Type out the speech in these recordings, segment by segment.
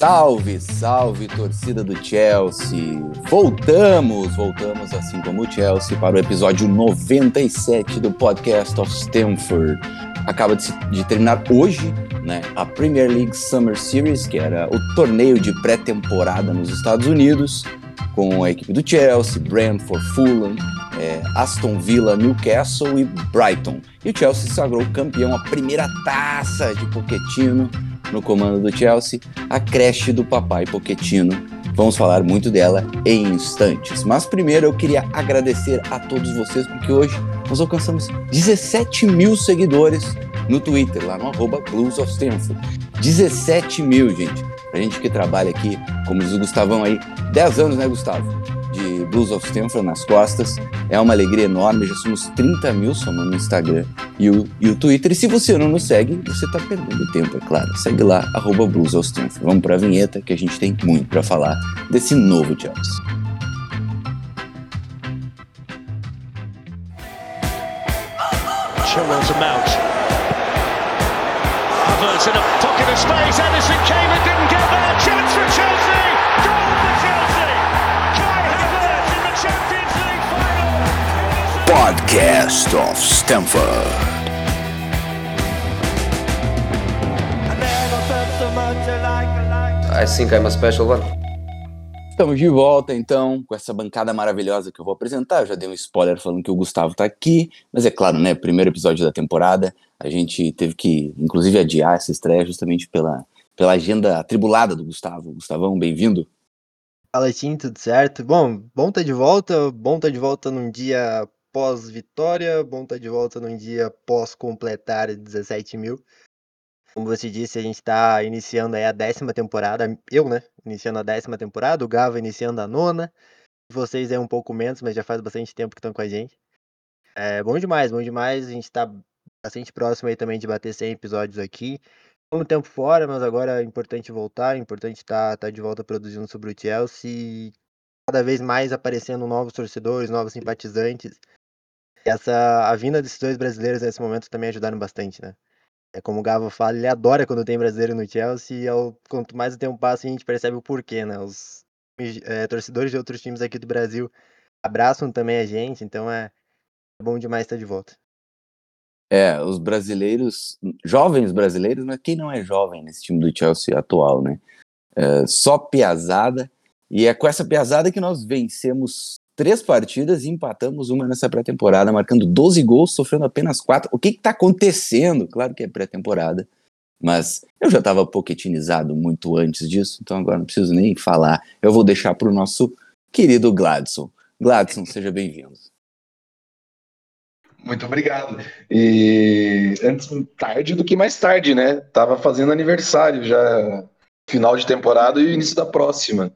Salve, salve, torcida do Chelsea! Voltamos, voltamos assim como o Chelsea para o episódio 97 do podcast of Stanford. Acaba de, de terminar hoje né, a Premier League Summer Series, que era o torneio de pré-temporada nos Estados Unidos, com a equipe do Chelsea, Brentford, Fulham, é, Aston Villa, Newcastle e Brighton. E o Chelsea se sagrou campeão, a primeira taça de Pochettino no comando do Chelsea, a creche do papai Poquetino. Vamos falar muito dela em instantes. Mas primeiro eu queria agradecer a todos vocês, porque hoje nós alcançamos 17 mil seguidores no Twitter, lá no arroba Blues of Stanford. 17 mil, gente. A gente que trabalha aqui, como diz o Gustavão aí, 10 anos, né, Gustavo? Blues of Stanford nas costas. É uma alegria enorme, já somos 30 mil somando no Instagram e o, e o Twitter. E se você não nos segue, você está perdendo tempo, é claro. Segue lá, arroba Blues of Stanford. Vamos para a vinheta que a gente tem muito para falar desse novo Chelsea. Chilwell to Mount. Havertz in a pocket of space. Edison came and didn't get there. Podcast of Stanford. I think I'm a special one. Estamos de volta então com essa bancada maravilhosa que eu vou apresentar. Eu já dei um spoiler falando que o Gustavo está aqui, mas é claro, né? Primeiro episódio da temporada, a gente teve que, inclusive, adiar essa estreia justamente pela, pela agenda atribulada do Gustavo. Gustavão, bem-vindo. Fala, Tim, tudo certo? Bom, bom estar tá de volta, bom estar tá de volta num dia pós-vitória, bom estar tá de volta num dia pós-completar 17 mil. Como você disse, a gente está iniciando aí a décima temporada, eu, né, iniciando a décima temporada, o Gava iniciando a nona, vocês é um pouco menos, mas já faz bastante tempo que estão com a gente. É bom demais, bom demais, a gente está bastante próximo aí também de bater 100 episódios aqui. Um tempo fora, mas agora é importante voltar, é importante estar tá, tá de volta produzindo sobre o Chelsea, cada vez mais aparecendo novos torcedores, novos simpatizantes, essa a vinda desses dois brasileiros nesse momento também ajudaram bastante, né? É como o Gava fala, ele adora quando tem brasileiro no Chelsea e ao, quanto mais o tempo passa a gente percebe o porquê, né? Os é, torcedores de outros times aqui do Brasil abraçam também a gente, então é, é bom demais estar de volta. É, os brasileiros, jovens brasileiros, mas quem não é jovem nesse time do Chelsea atual, né? É, só piazada, e é com essa piazada que nós vencemos três partidas e empatamos uma nessa pré-temporada, marcando 12 gols, sofrendo apenas quatro. O que está acontecendo? Claro que é pré-temporada, mas eu já estava poquetinizado muito antes disso, então agora não preciso nem falar. Eu vou deixar para o nosso querido Gladson. Gladson, seja bem-vindo. Muito obrigado. E antes tarde do que mais tarde, né? Tava fazendo aniversário já, final de temporada e início da próxima.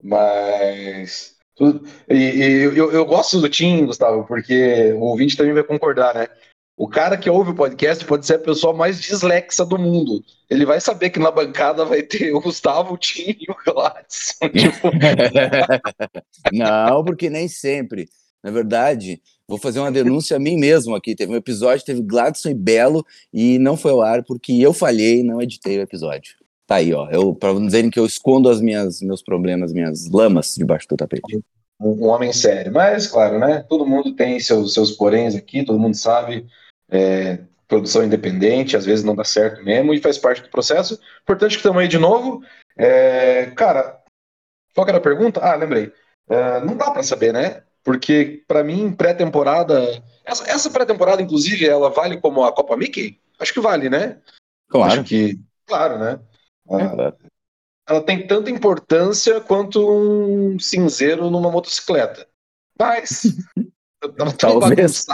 Mas e, e eu, eu, gosto do Tim, Gustavo, porque o ouvinte também vai concordar, né? O cara que ouve o podcast pode ser a pessoa mais dislexa do mundo. Ele vai saber que na bancada vai ter o Gustavo, o Tim e o Gladys. Tipo... Não, porque nem sempre. Na verdade, vou fazer uma denúncia a mim mesmo aqui. Teve um episódio, teve Gladson e Belo, e não foi ao ar porque eu falhei e não editei o episódio. Tá aí, ó. Eu, pra não dizerem que eu escondo as minhas, meus problemas, minhas lamas debaixo do tapete. Um, homem sério. Mas, claro, né? Todo mundo tem seus, seus poréns aqui, todo mundo sabe. É, produção independente, às vezes não dá certo mesmo e faz parte do processo. Importante que estamos aí de novo. É, cara, qual era a pergunta? Ah, lembrei. É, não dá para saber, né? Porque, para mim, pré-temporada. Essa, essa pré-temporada, inclusive, ela vale como a Copa Mickey? Acho que vale, né? Claro. Acho que. Claro, né? É, ela tem tanta importância quanto um cinzeiro numa motocicleta. Mas. talvez,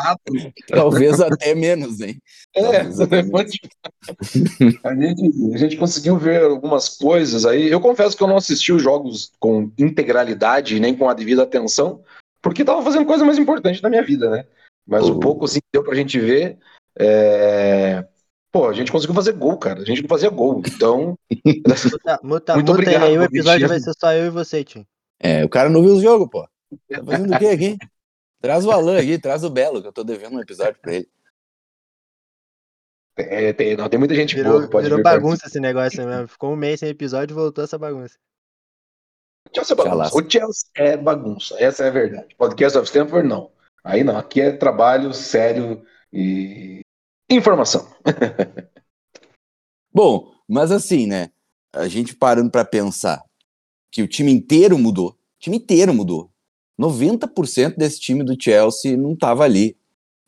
talvez até menos, hein? É, menos. a, gente, a gente conseguiu ver algumas coisas aí. Eu confesso que eu não assisti os jogos com integralidade nem com a devida atenção, porque estava fazendo coisa mais importante na minha vida, né? Mas o pouco assim, deu pra gente ver. É... Pô, a gente conseguiu fazer gol, cara. A gente não fazia gol. Então. muta, muta, muito muta obrigado. Aí o episódio vai ser só eu e você, Tim. É, o cara não viu o jogo, pô. Tá fazendo o quê aqui? Traz o Alan aqui, traz o Belo, que eu tô devendo um episódio pra ele. É, tem, não, tem muita gente Virou, boa. Pode virou vir bagunça esse negócio mesmo. Ficou um mês sem episódio e voltou essa bagunça. O Chelsea é bagunça. O Chelsea é bagunça. Essa é a verdade. Podcast of Stanford, não. Aí não. Aqui é trabalho sério e informação. Bom, mas assim, né? A gente parando para pensar que o time inteiro mudou. O time inteiro mudou. 90% desse time do Chelsea não estava ali.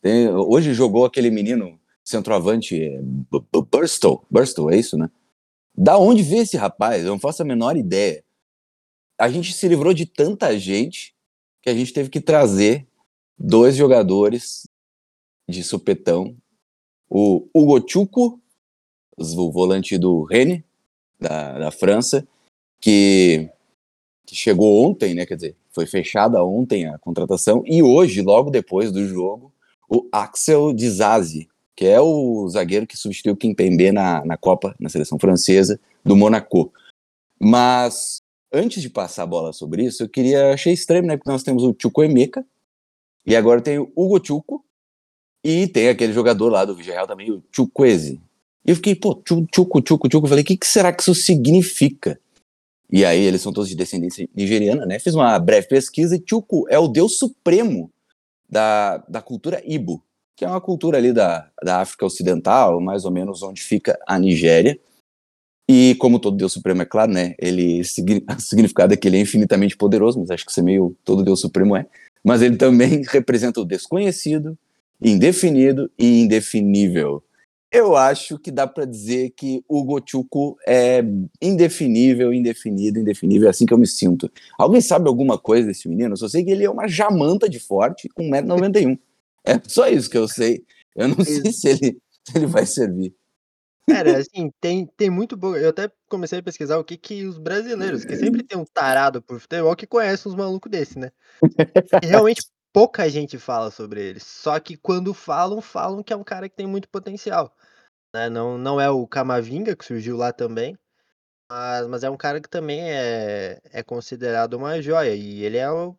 Tem, hoje jogou aquele menino centroavante é, Burstow. Burstow, é isso, né? Da onde veio esse rapaz? Eu não faço a menor ideia. A gente se livrou de tanta gente que a gente teve que trazer dois jogadores de supetão. O Hugo Chuco, o volante do Rennes, da, da França, que, que chegou ontem, né? Quer dizer, foi fechada ontem a contratação, e hoje, logo depois do jogo, o Axel Dizazi, que é o zagueiro que substituiu Kimpembe na, na Copa, na seleção francesa, do Monaco. Mas, antes de passar a bola sobre isso, eu queria, achei estranho, né, porque nós temos o Chuco Emeka, e agora tem o Hugo Chuco, e tem aquele jogador lá do Villarreal também, o Chukwueze. E eu fiquei, pô, Chuco, Chuco, Chuco, falei, o que, que será que isso significa? E aí eles são todos de descendência nigeriana, né? Fiz uma breve pesquisa e Chuku é o deus supremo da, da cultura Ibo, que é uma cultura ali da, da África Ocidental, mais ou menos onde fica a Nigéria. E como todo Deus Supremo, é claro, né? Ele, o significado é que ele é infinitamente poderoso, mas acho que ser meio todo Deus Supremo é. Mas ele também representa o desconhecido, indefinido e indefinível eu acho que dá para dizer que o Gochuco é indefinível, indefinido, indefinível, é assim que eu me sinto. Alguém sabe alguma coisa desse menino? Eu só sei que ele é uma jamanta de forte com 1,91m. É só isso que eu sei. Eu não sei se ele, se ele vai servir. Cara, assim, tem, tem muito bom. Eu até comecei a pesquisar o que que os brasileiros, que sempre tem um tarado por futebol, que conhece uns malucos desse, né? E realmente pouca gente fala sobre ele. Só que quando falam, falam que é um cara que tem muito potencial. Né? Não, não é o Camavinga, que surgiu lá também, mas, mas é um cara que também é, é considerado uma joia. E ele é uma,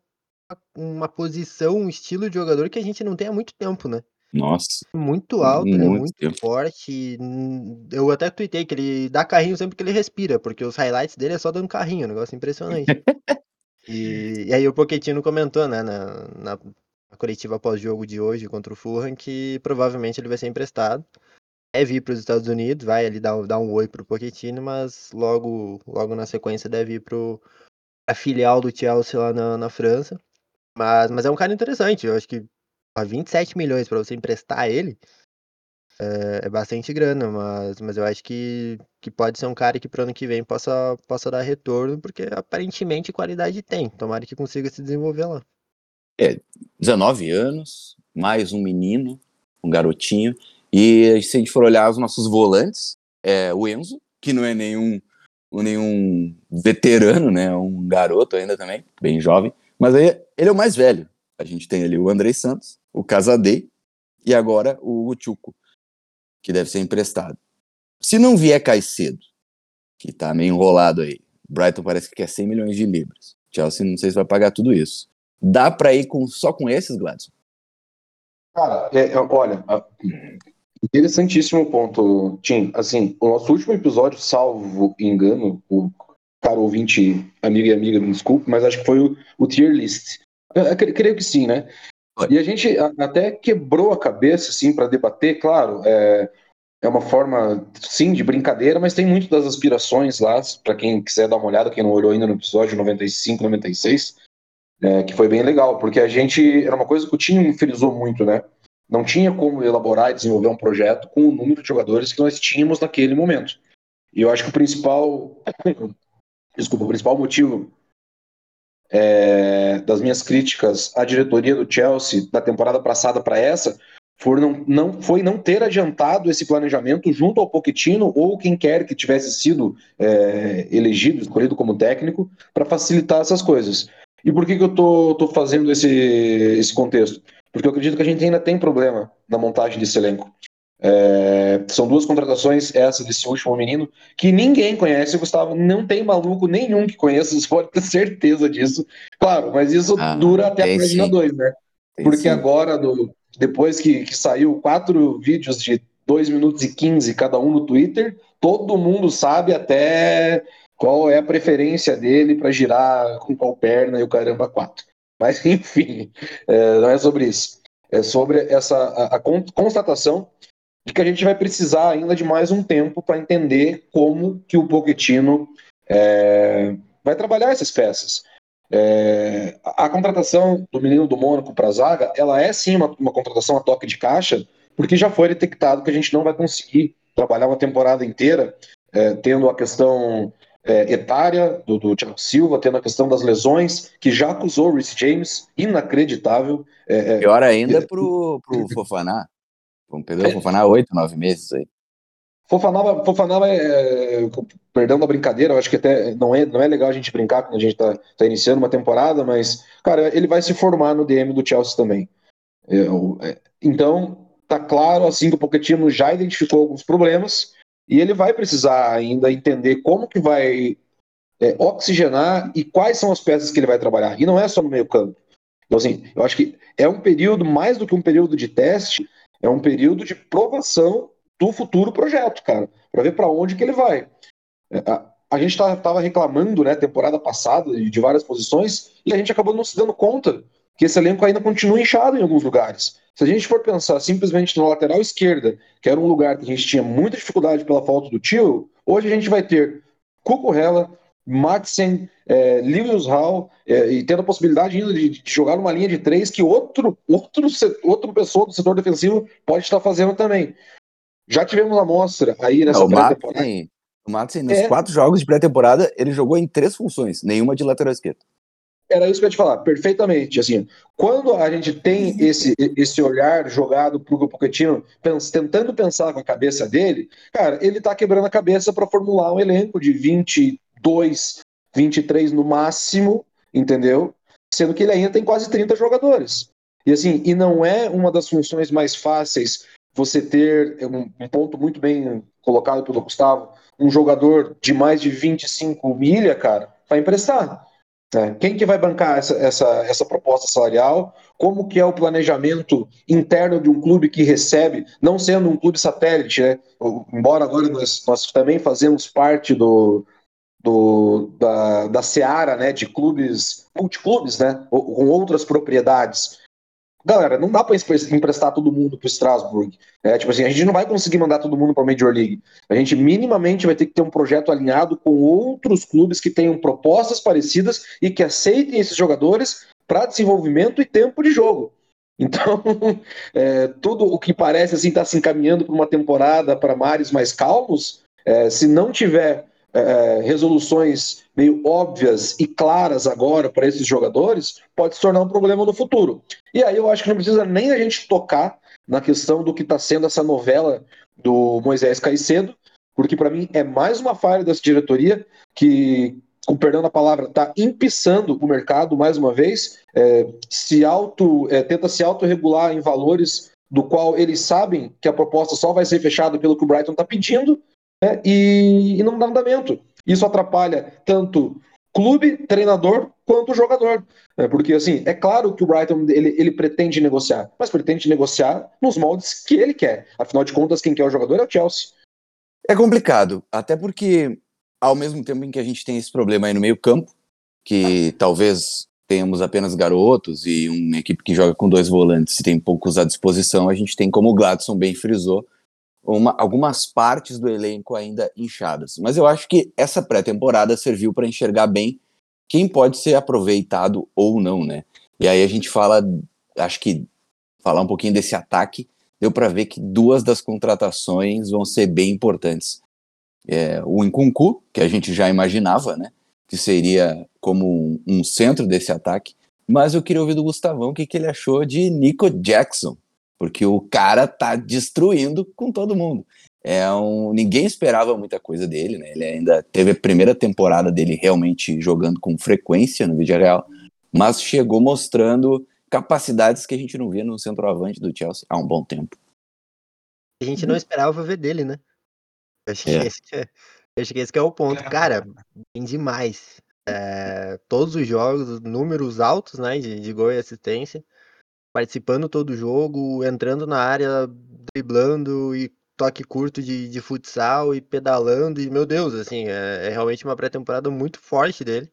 uma posição, um estilo de jogador que a gente não tem há muito tempo, né? Nossa. Muito alto, muito, é muito tempo. forte. Eu até tuitei que ele dá carrinho sempre que ele respira, porque os highlights dele é só dando carrinho, um negócio impressionante. e, e, aí o Pochettino comentou, né, na, na, na coletiva pós-jogo de hoje contra o Fulham, que provavelmente ele vai ser emprestado deve ir para os Estados Unidos, vai ali dar, dar um oi pro Pochettino, mas logo, logo na sequência deve ir pro a filial do Chelsea lá na, na França. Mas, mas é um cara interessante, eu acho que a 27 milhões para você emprestar ele é, é, bastante grana, mas, mas eu acho que, que pode ser um cara que pro ano que vem possa, possa dar retorno, porque aparentemente qualidade tem. Tomara que consiga se desenvolver lá. É, 19 anos, mais um menino, um garotinho. E se a gente for olhar os nossos volantes, é o Enzo, que não é nenhum, nenhum veterano, né? Um garoto ainda também, bem jovem. Mas aí ele é o mais velho. A gente tem ali o Andrei Santos, o Casadei e agora o Chuco, que deve ser emprestado. Se não vier Caicedo, que tá meio enrolado aí, Brighton parece que quer 100 milhões de libras. Chelsea não sei se vai pagar tudo isso. Dá para ir com, só com esses, Gladson? Cara, é, é olha, Interessantíssimo ponto, Tim. Assim, o nosso último episódio, salvo engano, o caro ouvinte, amigo e amiga, me desculpe, mas acho que foi o, o tier list. Eu, eu, creio que sim, né? E a gente até quebrou a cabeça, assim, para debater, claro, é, é uma forma, sim, de brincadeira, mas tem muito das aspirações lá, para quem quiser dar uma olhada, quem não olhou ainda no episódio 95, 96, é, que foi bem legal, porque a gente, era uma coisa que o Tim frisou muito, né? Não tinha como elaborar e desenvolver um projeto com o número de jogadores que nós tínhamos naquele momento. E eu acho que o principal, desculpa, o principal motivo é, das minhas críticas à diretoria do Chelsea da temporada passada para essa foi não, não, foi não ter adiantado esse planejamento junto ao Pochettino ou quem quer que tivesse sido é, elegido, escolhido como técnico, para facilitar essas coisas. E por que, que eu estou fazendo esse, esse contexto? porque eu acredito que a gente ainda tem problema na montagem desse elenco. É, são duas contratações, essa desse último menino, que ninguém conhece, Gustavo. Não tem maluco nenhum que conheça, você pode ter certeza disso. Claro, mas isso ah, dura até a página 2, né? Tem Porque sim. agora, do, depois que, que saiu quatro vídeos de 2 minutos e 15 cada um no Twitter, todo mundo sabe até qual é a preferência dele para girar com qual perna e o caramba 4. Mas, enfim, é, não é sobre isso. É sobre essa a, a constatação de que a gente vai precisar ainda de mais um tempo para entender como que o Pochettino é, vai trabalhar essas peças. É, a contratação do menino do Mônaco para a zaga, ela é sim uma, uma, contratação a toque de caixa, porque já foi detectado que a gente não vai conseguir trabalhar uma temporada inteira, é, tendo a questão é, etária do, do Thiago Silva, tendo a questão das lesões, que já acusou o Rhys James, inacreditável. É, é, Pior ainda para o Fofaná. Vamos perder o Fofaná oito, nove meses aí. Fofaná, Fofaná é, é, perdão da brincadeira, eu acho que até não é, não é legal a gente brincar quando a gente está tá iniciando uma temporada, mas, cara, ele vai se formar no DM do Chelsea também. Eu, é, então, tá claro, assim, que o Pochettino já identificou alguns problemas e ele vai precisar ainda entender como que vai é, oxigenar e quais são as peças que ele vai trabalhar. E não é só no meio campo. Então, assim, eu acho que é um período, mais do que um período de teste, é um período de provação do futuro projeto, cara, para ver para onde que ele vai. É, a, gente estava tá, reclamando, né, temporada passada, de várias posições, e a gente acabou não se dando conta que esse elenco ainda continua inchado em alguns lugares. Se a gente for pensar simplesmente na lateral esquerda, que era um lugar que a gente tinha muita dificuldade pela falta do tio, hoje a gente vai ter Cucurella, Madsen, é, Lewis Hall, é, e tendo a possibilidade ainda de, de, jogar numa linha de três que outro, outro, outro pessoa do setor defensivo pode estar fazendo também. Já tivemos amostra aí nessa Não, pré-temporada. O Madsen, nos é. quatro jogos de pré-temporada, ele jogou em três funções, nenhuma de lateral esquerdo. Era isso que eu ia te falar, perfeitamente. Assim, quando a gente tem esse, esse olhar jogado para o Pochettino, pens, tentando pensar com a cabeça dele, cara, ele está quebrando a cabeça para formular um elenco de 22, 23 no máximo, entendeu? Sendo que ele ainda tem quase 30 jogadores. E assim, e não é uma das funções mais fáceis você ter um, ponto muito bem colocado pelo Gustavo, um jogador de mais de 25 milha, cara, para emprestar. É, quem que vai bancar essa, essa, essa proposta salarial? Como que é o planejamento interno de um clube que recebe, não sendo um clube satélite, né? Embora agora nós, nós também fazemos parte do, do, da, da seara né, de clubes, multiclubes, né, com outras propriedades. Galera, não dá para emprestar todo mundo para o Strasbourg. É, tipo assim, a gente não vai conseguir mandar todo mundo para a Major League. A gente minimamente vai ter que ter um projeto alinhado com outros clubes que tenham propostas parecidas e que aceitem esses jogadores para desenvolvimento e tempo de jogo. Então, é, tudo o que parece assim estar tá se encaminhando para uma temporada para mares mais calmos, é, se não tiver é, resoluções meio óbvias e claras agora para esses jogadores, pode se tornar um problema no futuro. E aí eu acho que não precisa nem a gente tocar na questão do que está sendo essa novela do Moisés Caicedo, porque para mim é mais uma falha dessa diretoria que, com perdão da palavra, está empiçando o mercado mais uma vez, é, se auto, é, tenta se autorregular em valores do qual eles sabem que a proposta só vai ser fechada pelo que o Brighton está pedindo, né, e, e não dá andamento. Isso atrapalha tanto clube, treinador, quanto jogador. Né? Porque, assim, é claro que o Brighton ele, ele pretende negociar, mas pretende negociar nos moldes que ele quer. Afinal de contas, quem quer o jogador é o Chelsea. É complicado, até porque, ao mesmo tempo em que a gente tem esse problema aí no meio-campo, que talvez tenhamos apenas garotos e uma equipe que joga com dois volantes e tem poucos à disposição, a gente tem, como o Gladson bem frisou, uma, algumas partes do elenco ainda inchadas. Mas eu acho que essa pré-temporada serviu para enxergar bem quem pode ser aproveitado ou não, né? E aí a gente fala, acho que falar um pouquinho desse ataque, deu para ver que duas das contratações vão ser bem importantes. É, o Nkunku, que a gente já imaginava, né? Que seria como um, um centro desse ataque. Mas eu queria ouvir do Gustavão o que, que ele achou de Nico Jackson, porque o cara tá destruindo com todo mundo. É um, ninguém esperava muita coisa dele, né? Ele ainda teve a primeira temporada dele realmente jogando com frequência no vídeo real, mas chegou mostrando capacidades que a gente não via no centroavante do Chelsea há um bom tempo. A gente não esperava ver dele, né? acho que, é. esse, é, acho que esse que é o ponto. Cara, bem demais. É, todos os jogos, números altos, né? De, de gol e assistência participando todo o jogo, entrando na área, driblando e toque curto de, de futsal e pedalando, e meu Deus, assim, é, é realmente uma pré-temporada muito forte dele.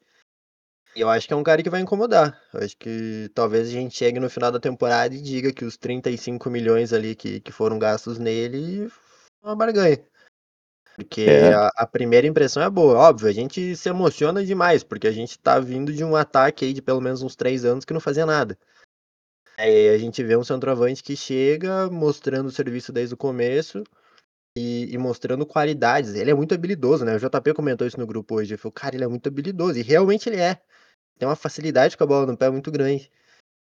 E eu acho que é um cara que vai incomodar. Eu acho que talvez a gente chegue no final da temporada e diga que os 35 milhões ali que, que foram gastos nele foi uma barganha. Porque É. a, a primeira impressão é boa. Óbvio, a gente se emociona demais, porque a gente tá vindo de um ataque aí de pelo menos uns três anos que não fazia nada. Aí a gente vê um centroavante que chega mostrando o serviço desde o começo e, e mostrando qualidades. Ele é muito habilidoso, né? O JP comentou isso no grupo hoje. Ele falou, cara, ele é muito habilidoso. E realmente ele é. Tem uma facilidade com a bola no pé muito grande.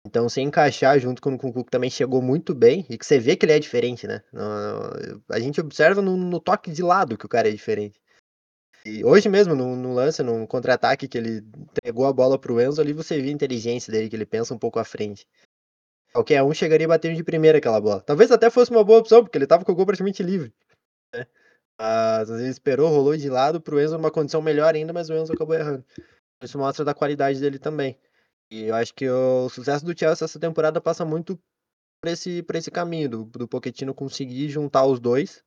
Então, se encaixar junto com o Kunku, que também chegou muito bem, e que você vê que ele é diferente, né? A gente observa no, no toque de lado que o cara é diferente. E hoje mesmo, no, no lance, no contra-ataque que ele entregou a bola pro Enzo, ali você vê a inteligência dele, que ele pensa um pouco à frente. Qualquer um chegaria batendo de primeira aquela bola. Talvez até fosse uma boa opção, porque ele tava com o gol praticamente livre. né? Mas ele esperou, rolou de lado pro Enzo numa condição melhor ainda, mas o Enzo acabou errando. Isso mostra da qualidade dele também. E eu acho que o sucesso do Chelsea essa temporada passa muito por esse, por esse caminho, do, do Pochettino conseguir juntar os dois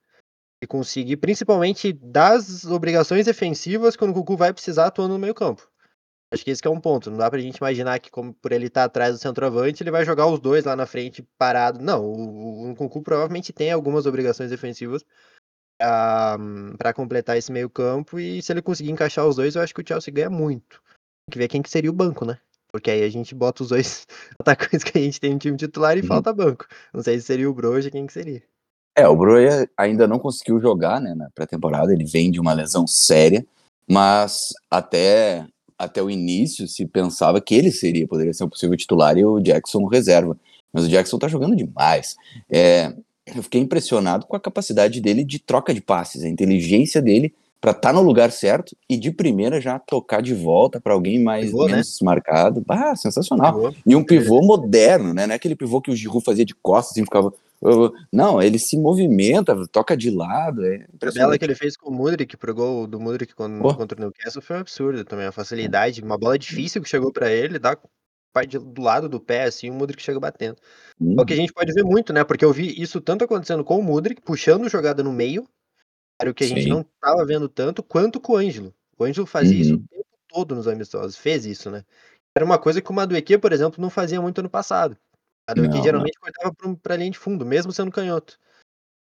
e conseguir, principalmente, das obrigações defensivas quando o Cucu vai precisar atuando no meio campo. Acho que esse que é um ponto. Não dá pra gente imaginar que, como por ele estar atrás do centroavante, ele vai jogar os dois lá na frente parado. Não, o, o Cucu provavelmente tem algumas obrigações defensivas para completar esse meio campo e se ele conseguir encaixar os dois, eu acho que o Chelsea ganha muito. Tem que ver quem que seria o banco, né? Porque aí a gente bota os dois atacantes que a gente tem no time titular e Uhum. falta banco. Não sei se seria o Broja, quem que seria. É, o Broia ainda não conseguiu jogar né, na pré-temporada, ele vem de uma lesão séria, mas até, até o início se pensava que ele seria, poderia ser um possível titular e o Jackson reserva. Mas o Jackson tá jogando demais. É, eu fiquei impressionado com a capacidade dele de troca de passes, a inteligência dele para estar no lugar certo e de primeira já tocar de volta para alguém mais Pivô, né? menos marcado. Ah, sensacional. Pivô. E um pivô moderno, né? Não é aquele pivô que o Giroud fazia de costas e ficava. Não, ele se movimenta, toca de lado. É A bela impressionante. que ele fez com o Mudrik, pro gol do Mudrik con- Pô. contra o Newcastle foi um absurdo também. A facilidade, uma bola difícil que chegou pra ele, dá parte do lado do pé, assim, o Mudrik chega batendo. Hum, É o que a gente pode ver muito, né? Porque eu vi isso tanto acontecendo com o Mudrik, puxando jogada no meio, era o que a gente Sim. não tava vendo tanto, quanto com o Ângelo. O Ângelo fazia isso o Uhum. tempo todo nos amistosos, fez isso, né? Era uma coisa que o Madueque, por exemplo, não fazia muito ano passado. O Madueque Não, geralmente cortava pra, um- pra linha de fundo, mesmo sendo canhoto.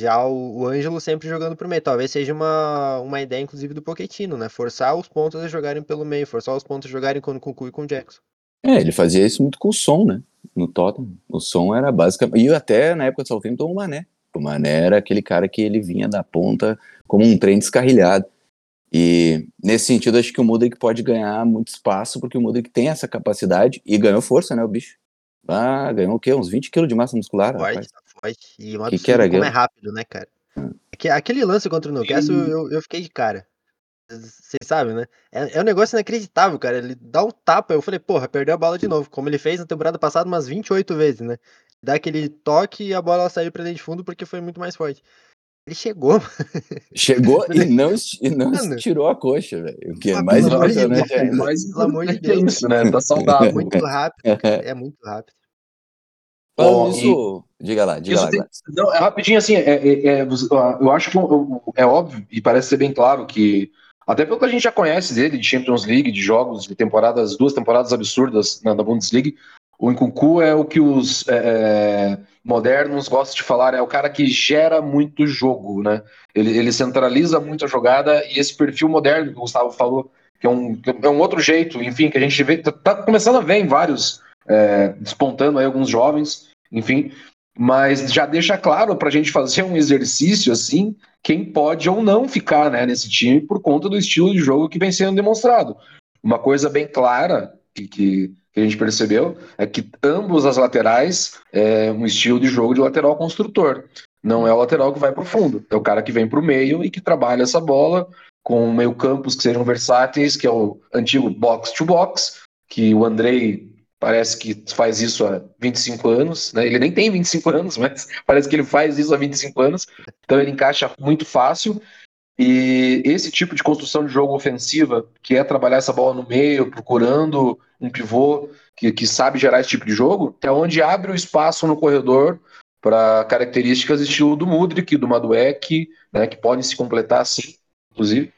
Já o, o Ângelo sempre jogando pro meio. Talvez seja uma, uma ideia, inclusive, do Pochettino, né? Forçar os pontos a jogarem pelo meio, forçar os pontos a jogarem com o Cucu e com o Jackson. É, ele fazia isso muito com o som, né? No Tottenham. O som era basicamente. E até na época do Southampton, o Mané. O Mané era aquele cara que ele vinha da ponta como um trem descarrilhado. E nesse sentido, acho que o Mudrik pode ganhar muito espaço, porque o Mudrik tem essa capacidade e ganhou força, né, o bicho? Ah, ganhou o quê? Uns 20 quilos de massa muscular, Forte, rapaz. tá forte. E um Que que era como é rápido, né, cara? Hum. Aque- Aquele lance contra o Newcastle, eu, eu fiquei de cara. Vocês sabem, né? É, é um negócio inacreditável, cara. Ele dá um tapa. Eu falei, porra, perdeu a bola de novo. Como ele fez na temporada passada umas 28 vezes, né? Dá aquele toque e a bola saiu pra dentro de fundo porque foi muito mais forte. Ele chegou, Chegou e não, e não Mano. estirou a coxa, velho. O que é mais pelo amor de Deus, ainda. mais Pelo amor de importante é Deus. isso, né? Tá saudável. muito rápido, cara. É muito rápido. Bom, nisso, diga lá, diga Isso lá, tem-. Não, é rapidinho assim, é, é- é, eu acho que é óbvio e parece ser bem claro que, até pelo que a gente já conhece dele, de Champions League, de jogos, de temporadas, duas temporadas absurdas na, na Bundesliga, o Nkunku é o que os é, é, modernos gostam de falar, é o cara que gera muito jogo, né? Ele, ele centraliza muito a jogada e esse perfil moderno que o Gustavo falou, que é um, é um outro jeito, enfim, que a gente vê, tá, tá começando a ver em vários, é, despontando aí alguns jovens, enfim, mas já deixa claro para a gente fazer um exercício assim, quem pode ou não ficar né, nesse time por conta do estilo de jogo que vem sendo demonstrado. Uma coisa bem clara que, que, que a gente percebeu é que ambos as laterais é um estilo de jogo de lateral construtor. Não é o lateral que vai para o fundo, é o cara que vem para o meio e que trabalha essa bola com meio campos que sejam versáteis, que é o antigo box to box, que o Andrei parece que faz isso há 25 anos, né? Ele nem tem 25 anos, mas parece que ele faz isso há 25 anos. Então ele encaixa muito fácil. E esse tipo de construção de jogo ofensiva, que é trabalhar essa bola no meio, procurando um pivô que, que sabe gerar esse tipo de jogo, é onde abre o espaço no corredor para características estilo do Mudrik, do Maduek, né, que podem se completar assim, inclusive,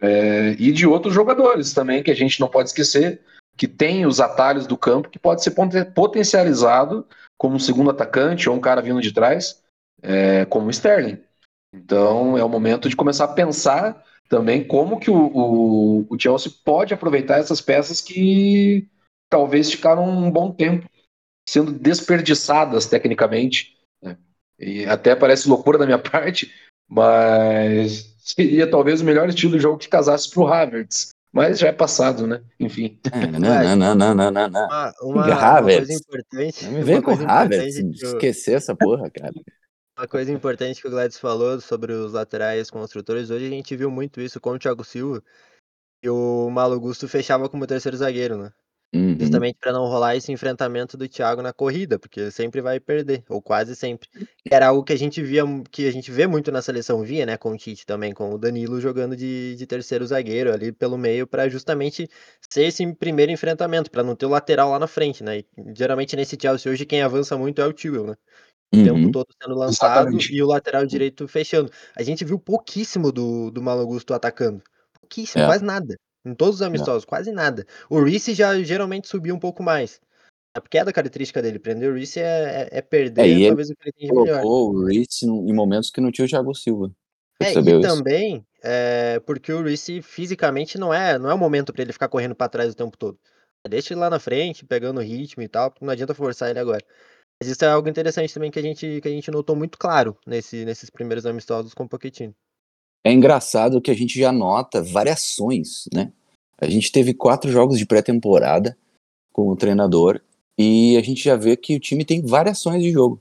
é, e de outros jogadores também que a gente não pode esquecer que tem os atalhos do campo que pode ser potencializado como um segundo atacante ou um cara vindo de trás, é, como o Sterling. Então é o momento de começar a pensar também como que o, o, o Chelsea pode aproveitar essas peças que talvez ficaram um bom tempo sendo desperdiçadas tecnicamente. Né? E até parece loucura da minha parte, mas seria talvez o melhor estilo de jogo que casasse para o Havertz. Mas já é passado, né? Enfim. É, não, não, não, não, não, não, não. Uma, uma, uma coisa importante. Não me vem com Havertz, esquecer essa porra, cara. Uma coisa importante que o Gladys falou sobre os laterais construtores, hoje a gente viu muito isso com o Thiago Silva, e o Malo Gusto fechava como terceiro zagueiro, né? Uhum. Justamente para não rolar esse enfrentamento do Thiago na corrida, porque sempre vai perder, ou quase sempre. Era algo que a gente via, que a gente vê muito na seleção, via, né, com o Tite também, com o Danilo jogando de, de terceiro zagueiro ali pelo meio, para justamente ser esse primeiro enfrentamento, para não ter o lateral lá na frente, né? E, geralmente nesse Chelsea hoje quem avança muito é o Tio, né? O uhum. tempo todo sendo lançado Exatamente. e o lateral direito fechando. A gente viu pouquíssimo do, do Malo Gusto atacando. Pouquíssimo, É. quase nada. Em todos os amistosos, quase nada. O Reece já geralmente subia um pouco mais. É porque é da característica dele. Prender o Reece é, é, é perder É, e talvez o que ele melhor. O Reece no- em momentos que não tinha o Thiago Silva. É, e isso? também é, porque o Reece fisicamente não é, não é o momento pra ele ficar correndo pra trás o tempo todo. Deixa ele lá na frente, pegando o ritmo e tal, porque não adianta forçar ele agora. Mas isso é algo interessante também que a gente, que a gente notou muito claro nesse, nesses primeiros amistosos com o Pochettino. É engraçado que a gente já nota variações, né? A gente teve quatro jogos de pré-temporada com o treinador e a gente já vê que o time tem variações de jogo.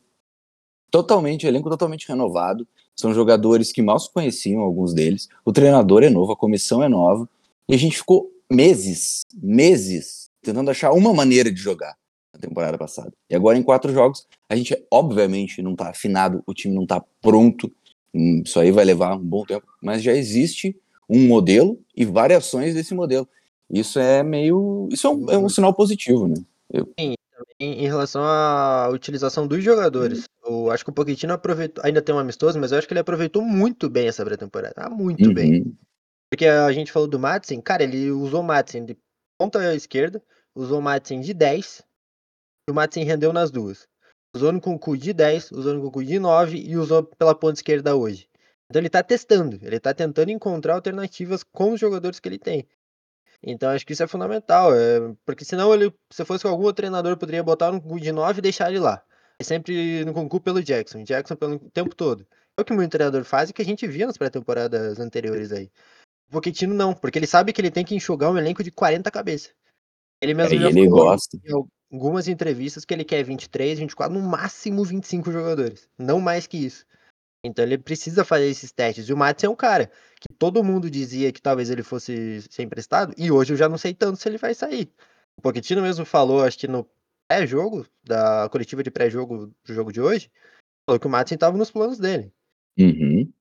Totalmente, elenco totalmente renovado. São jogadores que mal se conheciam, alguns deles. O treinador é novo, a comissão é nova. E a gente ficou meses, meses, tentando achar uma maneira de jogar na temporada passada. E agora, em quatro jogos, a gente, obviamente, não tá afinado, o time não tá pronto. Hum, Isso aí vai levar um bom tempo. Mas já existe um modelo e variações desse modelo. Isso é meio. Isso é um, é um sinal positivo, né? Em, em relação à utilização dos jogadores, eu acho que o Pochettino aproveitou, ainda tem um amistoso, mas eu acho que ele aproveitou muito bem essa pré-temporada. Ah, muito bem. Uhum. Porque a gente falou do Madsen, cara, ele usou o Madsen de ponta esquerda, usou o Madsen de 10, e o Madsen rendeu nas duas. Usou no Kunku de 10, usou no Kunku de 9 e usou pela ponta esquerda hoje. Então ele tá testando, ele tá tentando encontrar alternativas com os jogadores que ele tem. Então acho que isso é fundamental, é, porque senão ele, se fosse com algum outro treinador, poderia botar no Kunku de 9 e deixar ele lá. É sempre no Kunku pelo Jackson, Jackson pelo tempo todo. É o que muito treinador faz e que a gente via nas pré-temporadas anteriores aí. O Pochettino não, porque ele sabe que ele tem que enxugar um elenco de 40 cabeças. Ele mesmo É, ele falou gosta. Algumas entrevistas que ele quer 23, 24, no máximo 25 jogadores. Não mais que isso. Então ele precisa fazer esses testes. E o Matos é um cara que todo mundo dizia que talvez ele fosse ser emprestado, e hoje eu já não sei tanto se ele vai sair. O Pochettino mesmo falou, acho que no pré-jogo, da coletiva de pré-jogo do jogo de hoje, falou que o Matos estava nos planos dele. Uhum.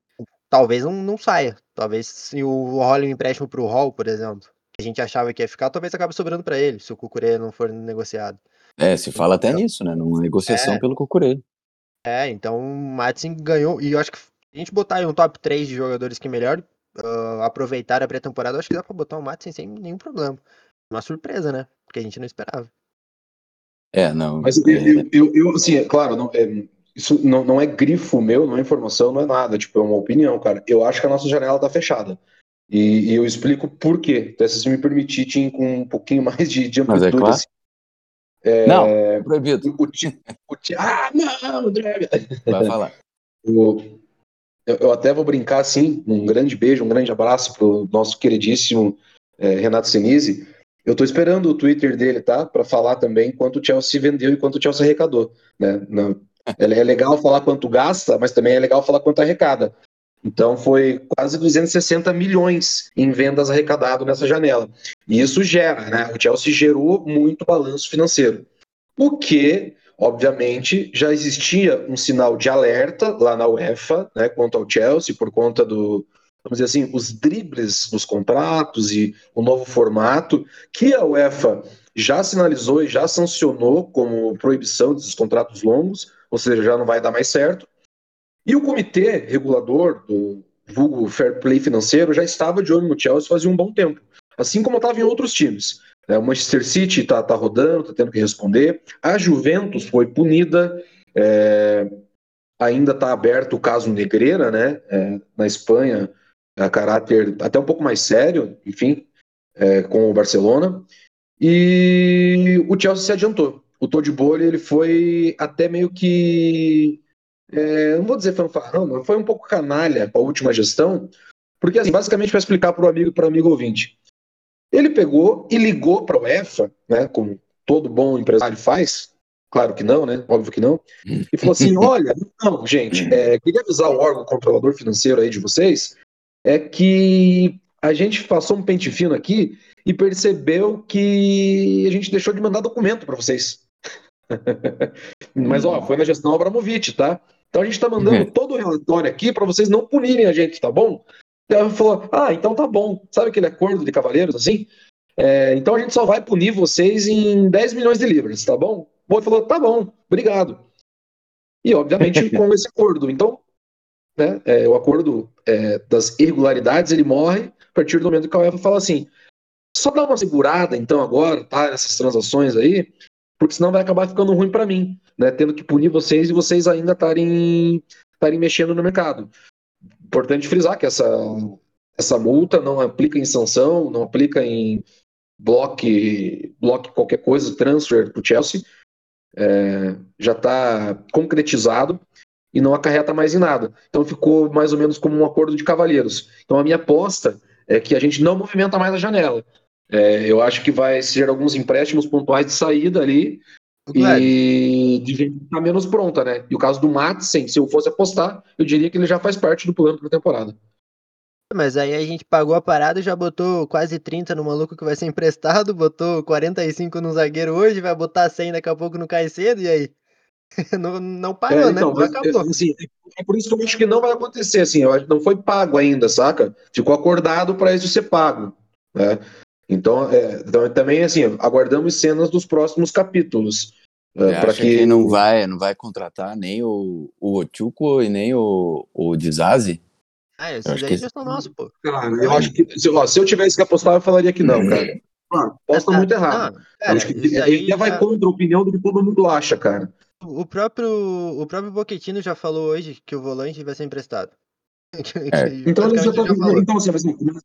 Talvez não, não saia. Talvez se o role um empréstimo pro Hall, por exemplo, a gente achava que ia ficar, talvez acabe sobrando para ele, se o Cucurella não for negociado. É, se fala até nisso, né? Numa negociação É. pelo Cucurella. É, então o Matson ganhou, e eu acho que se a gente botar aí um top 3 de jogadores que melhor ah, aproveitaram a pré-temporada, eu acho que dá pra botar o Matson sem nenhum problema. Uma surpresa, né? Porque a gente não esperava. É, não. Mas eu, é, eu, eu, eu, assim, é claro, não, é, isso não, não é grifo meu, não é informação, não é nada, tipo, é uma opinião, cara. Eu acho que a nossa janela tá fechada. E, e eu explico por quê. Então, se me permitir, Tim, com um pouquinho mais de, de Mas é amplitude. claro. assim. É, Não, é proibido. o, o Ti- ah, não, André! Vai falar. Eu, eu- até vou brincar assim, um grande beijo, um grande abraço pro nosso queridíssimo eh, Renato Senise. Eu tô esperando o Twitter dele, tá? Para falar também quanto o Chelsea vendeu e quanto o Chelsea arrecadou, né? Não- é, é legal falar quanto gasta, mas também é legal falar quanto arrecada. Então foi quase 260 milhões em vendas arrecadado nessa janela. E isso gera, né? O Chelsea gerou muito balanço financeiro. O que, obviamente, já existia um sinal de alerta lá na UEFA, né, quanto ao Chelsea, por conta do, vamos dizer assim, os dribles dos contratos e o novo formato, que a UEFA já sinalizou e já sancionou como proibição desses contratos longos, ou seja, já não vai dar mais certo. E o comitê regulador do vulgo fair play financeiro já estava de olho no Chelsea fazia um bom tempo, assim como estava em outros times. É, o Manchester City está tá rodando, está tendo que responder. A Juventus foi punida. É, ainda está aberto o caso Negreira, né? É, na Espanha, a caráter até um pouco mais sério, enfim, é, com o Barcelona. E o Chelsea se adiantou. O Todd Bowley, ele foi até meio que é, não vou dizer fanfarrão, mas foi um pouco canalha com a última gestão, porque assim, basicamente para explicar para o amigo, para amigo ouvinte, ele pegou e ligou para o EFA, né, como todo bom empresário faz, claro que não, né, óbvio que não, e falou assim, olha, não, gente, é, queria avisar o órgão controlador financeiro aí de vocês, é que a gente passou um pente fino aqui e percebeu que a gente deixou de mandar documento para vocês. Mas ó, foi na gestão Abramovich, tá? Então a gente está mandando uhum. todo o relatório aqui para vocês não punirem a gente, tá bom? Ela falou: Ah, então tá bom. Sabe aquele acordo de cavaleiros assim? É, então a gente só vai punir vocês em 10 milhões de libras, tá bom? O Boi falou: Tá bom, obrigado. E obviamente com esse acordo. Então, né, é, o acordo é, das irregularidades ele morre a partir do momento que a UEFA fala assim: só dá uma segurada então agora, tá? Essas transações aí, porque senão vai acabar ficando ruim para mim, né? Tendo que punir vocês e vocês ainda estarem mexendo no mercado. Importante frisar que essa, essa multa não aplica em sanção, não aplica em bloque, bloque qualquer coisa, transfer para o Chelsea. É, já está concretizado e não acarreta mais em nada. Então ficou mais ou menos como um acordo de cavalheiros. Então a minha aposta é que a gente não movimenta mais a janela. É, eu acho que vai ser alguns empréstimos pontuais de saída ali claro. e de gente tá menos pronta, né? E o caso do Matsen, se eu fosse apostar, eu diria que ele já faz parte do plano para a temporada. Mas aí a gente pagou a parada e já botou quase 30 no maluco que vai ser emprestado, botou 45 no zagueiro hoje, vai botar 100 daqui a pouco no Caicedo, e aí? não, não parou, é, né? então, né? Não acabou. Assim, é por isso que eu acho que não vai acontecer, assim, não foi pago ainda, saca? Ficou acordado para isso ser pago, né? Então, é, então, também assim, aguardamos cenas dos próximos capítulos. É, para que... que não vai, não vai contratar nem o, o Ochuco e nem o, o Dizazi? Ah, esses aí que... já são nossos, pô. Cara, eu acho que se, ó, se, eu tivesse que apostar, eu falaria que não, cara. Mano, aposta muito errado. Não, cara, acho que ele já vai contra a opinião do que todo mundo acha, cara. O próprio, o próprio Boquetino já falou hoje que o volante vai ser emprestado. É. Então, já tá, então assim,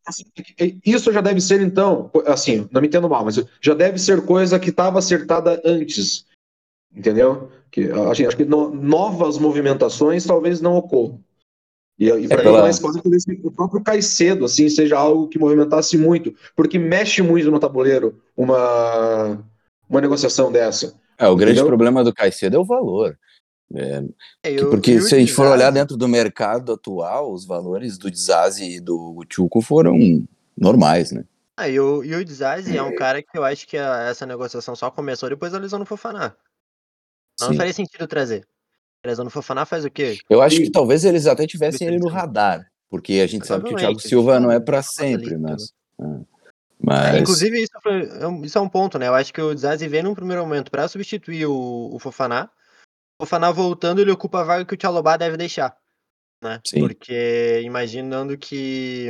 assim, isso já deve ser, então, assim, não me entendo mal, mas já deve ser coisa que estava acertada antes, entendeu? Que, assim, acho que no, novas movimentações talvez não ocorram. E, e para é pela... mais claro que o próprio Caicedo assim, seja algo que movimentasse muito, porque mexe muito no tabuleiro uma, uma negociação dessa. É, o grande entendeu? problema do Caicedo é o valor. É, é, eu, porque se a gente for olhar dentro do mercado atual, os valores do Dizazi e do Chuco foram normais, né? Ah, e o, e o Dizazi é um cara que eu acho que a, essa negociação só começou depois da lesão no Fofaná. Não, não faria sentido trazer. A lesão no Fofaná faz o quê? Eu acho que talvez eles até tivessem ele no radar, porque a gente sabe que o Thiago Silva não é para sempre, mas... É. Mas... É, inclusive, isso, foi, é isso, é um ponto, né? Eu acho que o Dizazi vem num primeiro momento para substituir o, o Fofaná, o Faná voltando, ele ocupa a vaga que o Tchalobá deve deixar. Né? Sim. Porque imaginando que,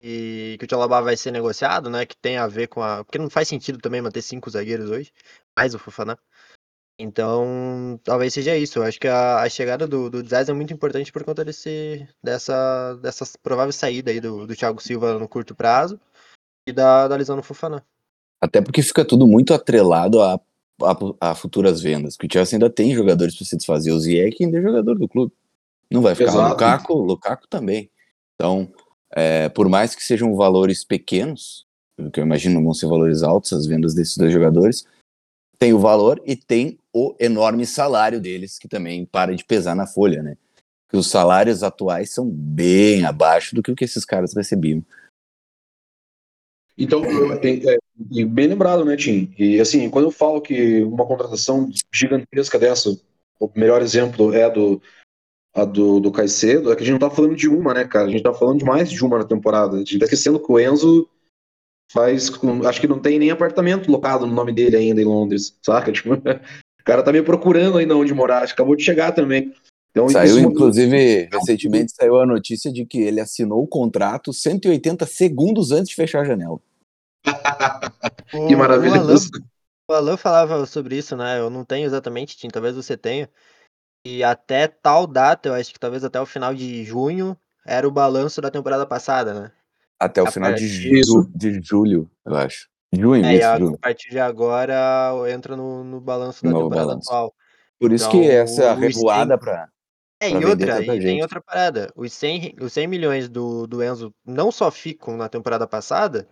que, que o Tchalobá vai ser negociado, né? Que tem a ver com a. Porque não faz sentido também manter cinco zagueiros hoje, mais o Fofaná. Então, talvez seja isso. Eu acho que a, a chegada do, do Zaz é muito importante por conta desse, dessa, dessa provável saída aí do, do Thiago Silva no curto prazo e da, da lesão no Fofaná. Até porque fica tudo muito atrelado a a, a, futuras vendas. Que o Chelsea ainda tem jogadores para se desfazer. O Ziyech ainda é jogador do clube. Não vai ficar. Exato. O Lukaku, Lukaku também. Então, é, por mais que sejam valores pequenos, que eu imagino vão ser valores altos, as vendas desses dois jogadores, tem o valor e tem o enorme salário deles, que também para de pesar na folha, né? Que os salários atuais são bem abaixo do que o que esses caras recebiam. Então, é, é, e bem lembrado, né, Tim? E assim, quando eu falo que uma contratação gigantesca dessa, o melhor exemplo é do, a do, do Caicedo, é que a gente não tá falando de uma, né, cara? A gente tá falando de mais de uma na temporada. A gente tá esquecendo que o Enzo faz. Acho que não tem nem apartamento locado no nome dele ainda em Londres, saca? Tipo, cara tá me procurando ainda onde morar, acabou de chegar também. Então, saiu, inclusive, recentemente saiu a notícia de que ele assinou o contrato 180 segundos antes de fechar a janela. que maravilhoso. O Alan, falava sobre isso, né? Eu não tenho exatamente, Tim, talvez você tenha. E até tal data, eu acho que talvez até o final de junho, era o balanço da temporada passada, né? Até o a final de, ju de julho, eu acho. Junho, é, a, a partir de agora entra no, no balanço da temporada balanço. atual. Por isso então, que essa revoada para é, e outra, e tem outra parada. Os 100, os 100 milhões do, do Enzo não só ficam na temporada passada,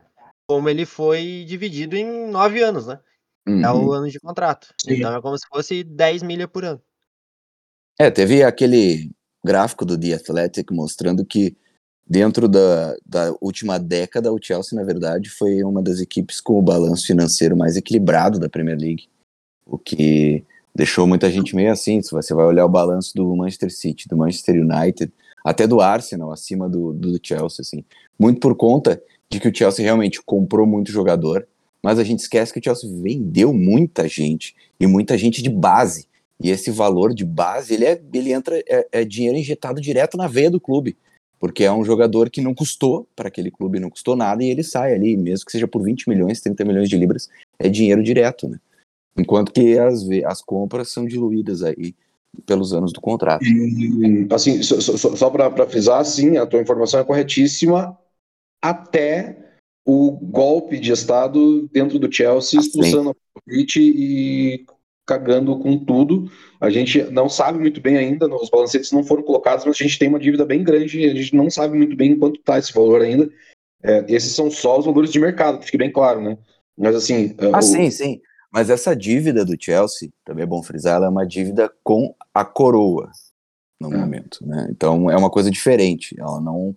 como ele foi dividido em nove anos, né? Uhum. É o uhum. ano de contrato. Sim. Então é como se fosse 10 milha por ano. É, teve aquele gráfico do The Athletic mostrando que dentro da, da última década o Chelsea, na verdade, foi uma das equipes com o balanço financeiro mais equilibrado da Premier League. O que deixou muita gente meio assim. Se você vai olhar o balanço do Manchester City, do Manchester United, até do Arsenal, acima do, do Chelsea, assim. Muito por conta de que o Chelsea realmente comprou muito jogador, mas a gente esquece que o Chelsea vendeu muita gente, e muita gente de base. E esse valor de base, ele, é, ele entra, é, é dinheiro injetado direto na veia do clube. Porque é um jogador que não custou para aquele clube, não custou nada, e ele sai ali, mesmo que seja por 20 milhões, 30 milhões de libras, é dinheiro direto, né? Enquanto que as, as compras são diluídas aí pelos anos do contrato. E, assim, só, só, só para frisar, sim, a tua informação é corretíssima até o golpe de Estado dentro do Chelsea, expulsando ah, a e cagando com tudo. A gente não sabe muito bem ainda, os balancetes não foram colocados, mas a gente tem uma dívida bem grande e a gente não sabe muito bem quanto está esse valor ainda. É, esses são só os valores de mercado, que fique bem claro, né? Mas assim. Ah, o... sim, sim. Mas essa dívida do Chelsea, também é bom frisar, ela é uma dívida com a coroa no é. momento, né? Então é uma coisa diferente. Ela não,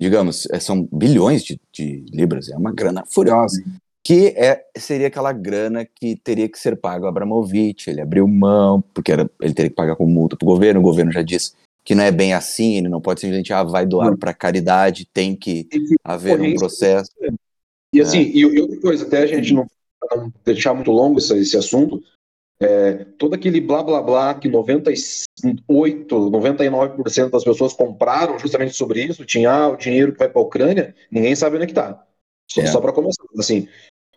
digamos, é, são bilhões de, de libras, é uma grana furiosa. Que é, seria aquela grana que teria que ser pago ao Abramovich, ele abriu mão, porque era, ele teria que pagar com multa para o governo, o governo já disse que não é bem assim, ele não pode simplesmente, ah, vai doar para caridade, tem que haver um processo. E assim, é. e outra coisa, até a gente não não deixar muito longo esse, esse assunto, é, todo aquele blá blá blá que 98, 99% das pessoas compraram justamente sobre isso, tinha ah, o dinheiro que vai para a Ucrânia, ninguém sabe onde é que está. Só, é. só para começar, assim,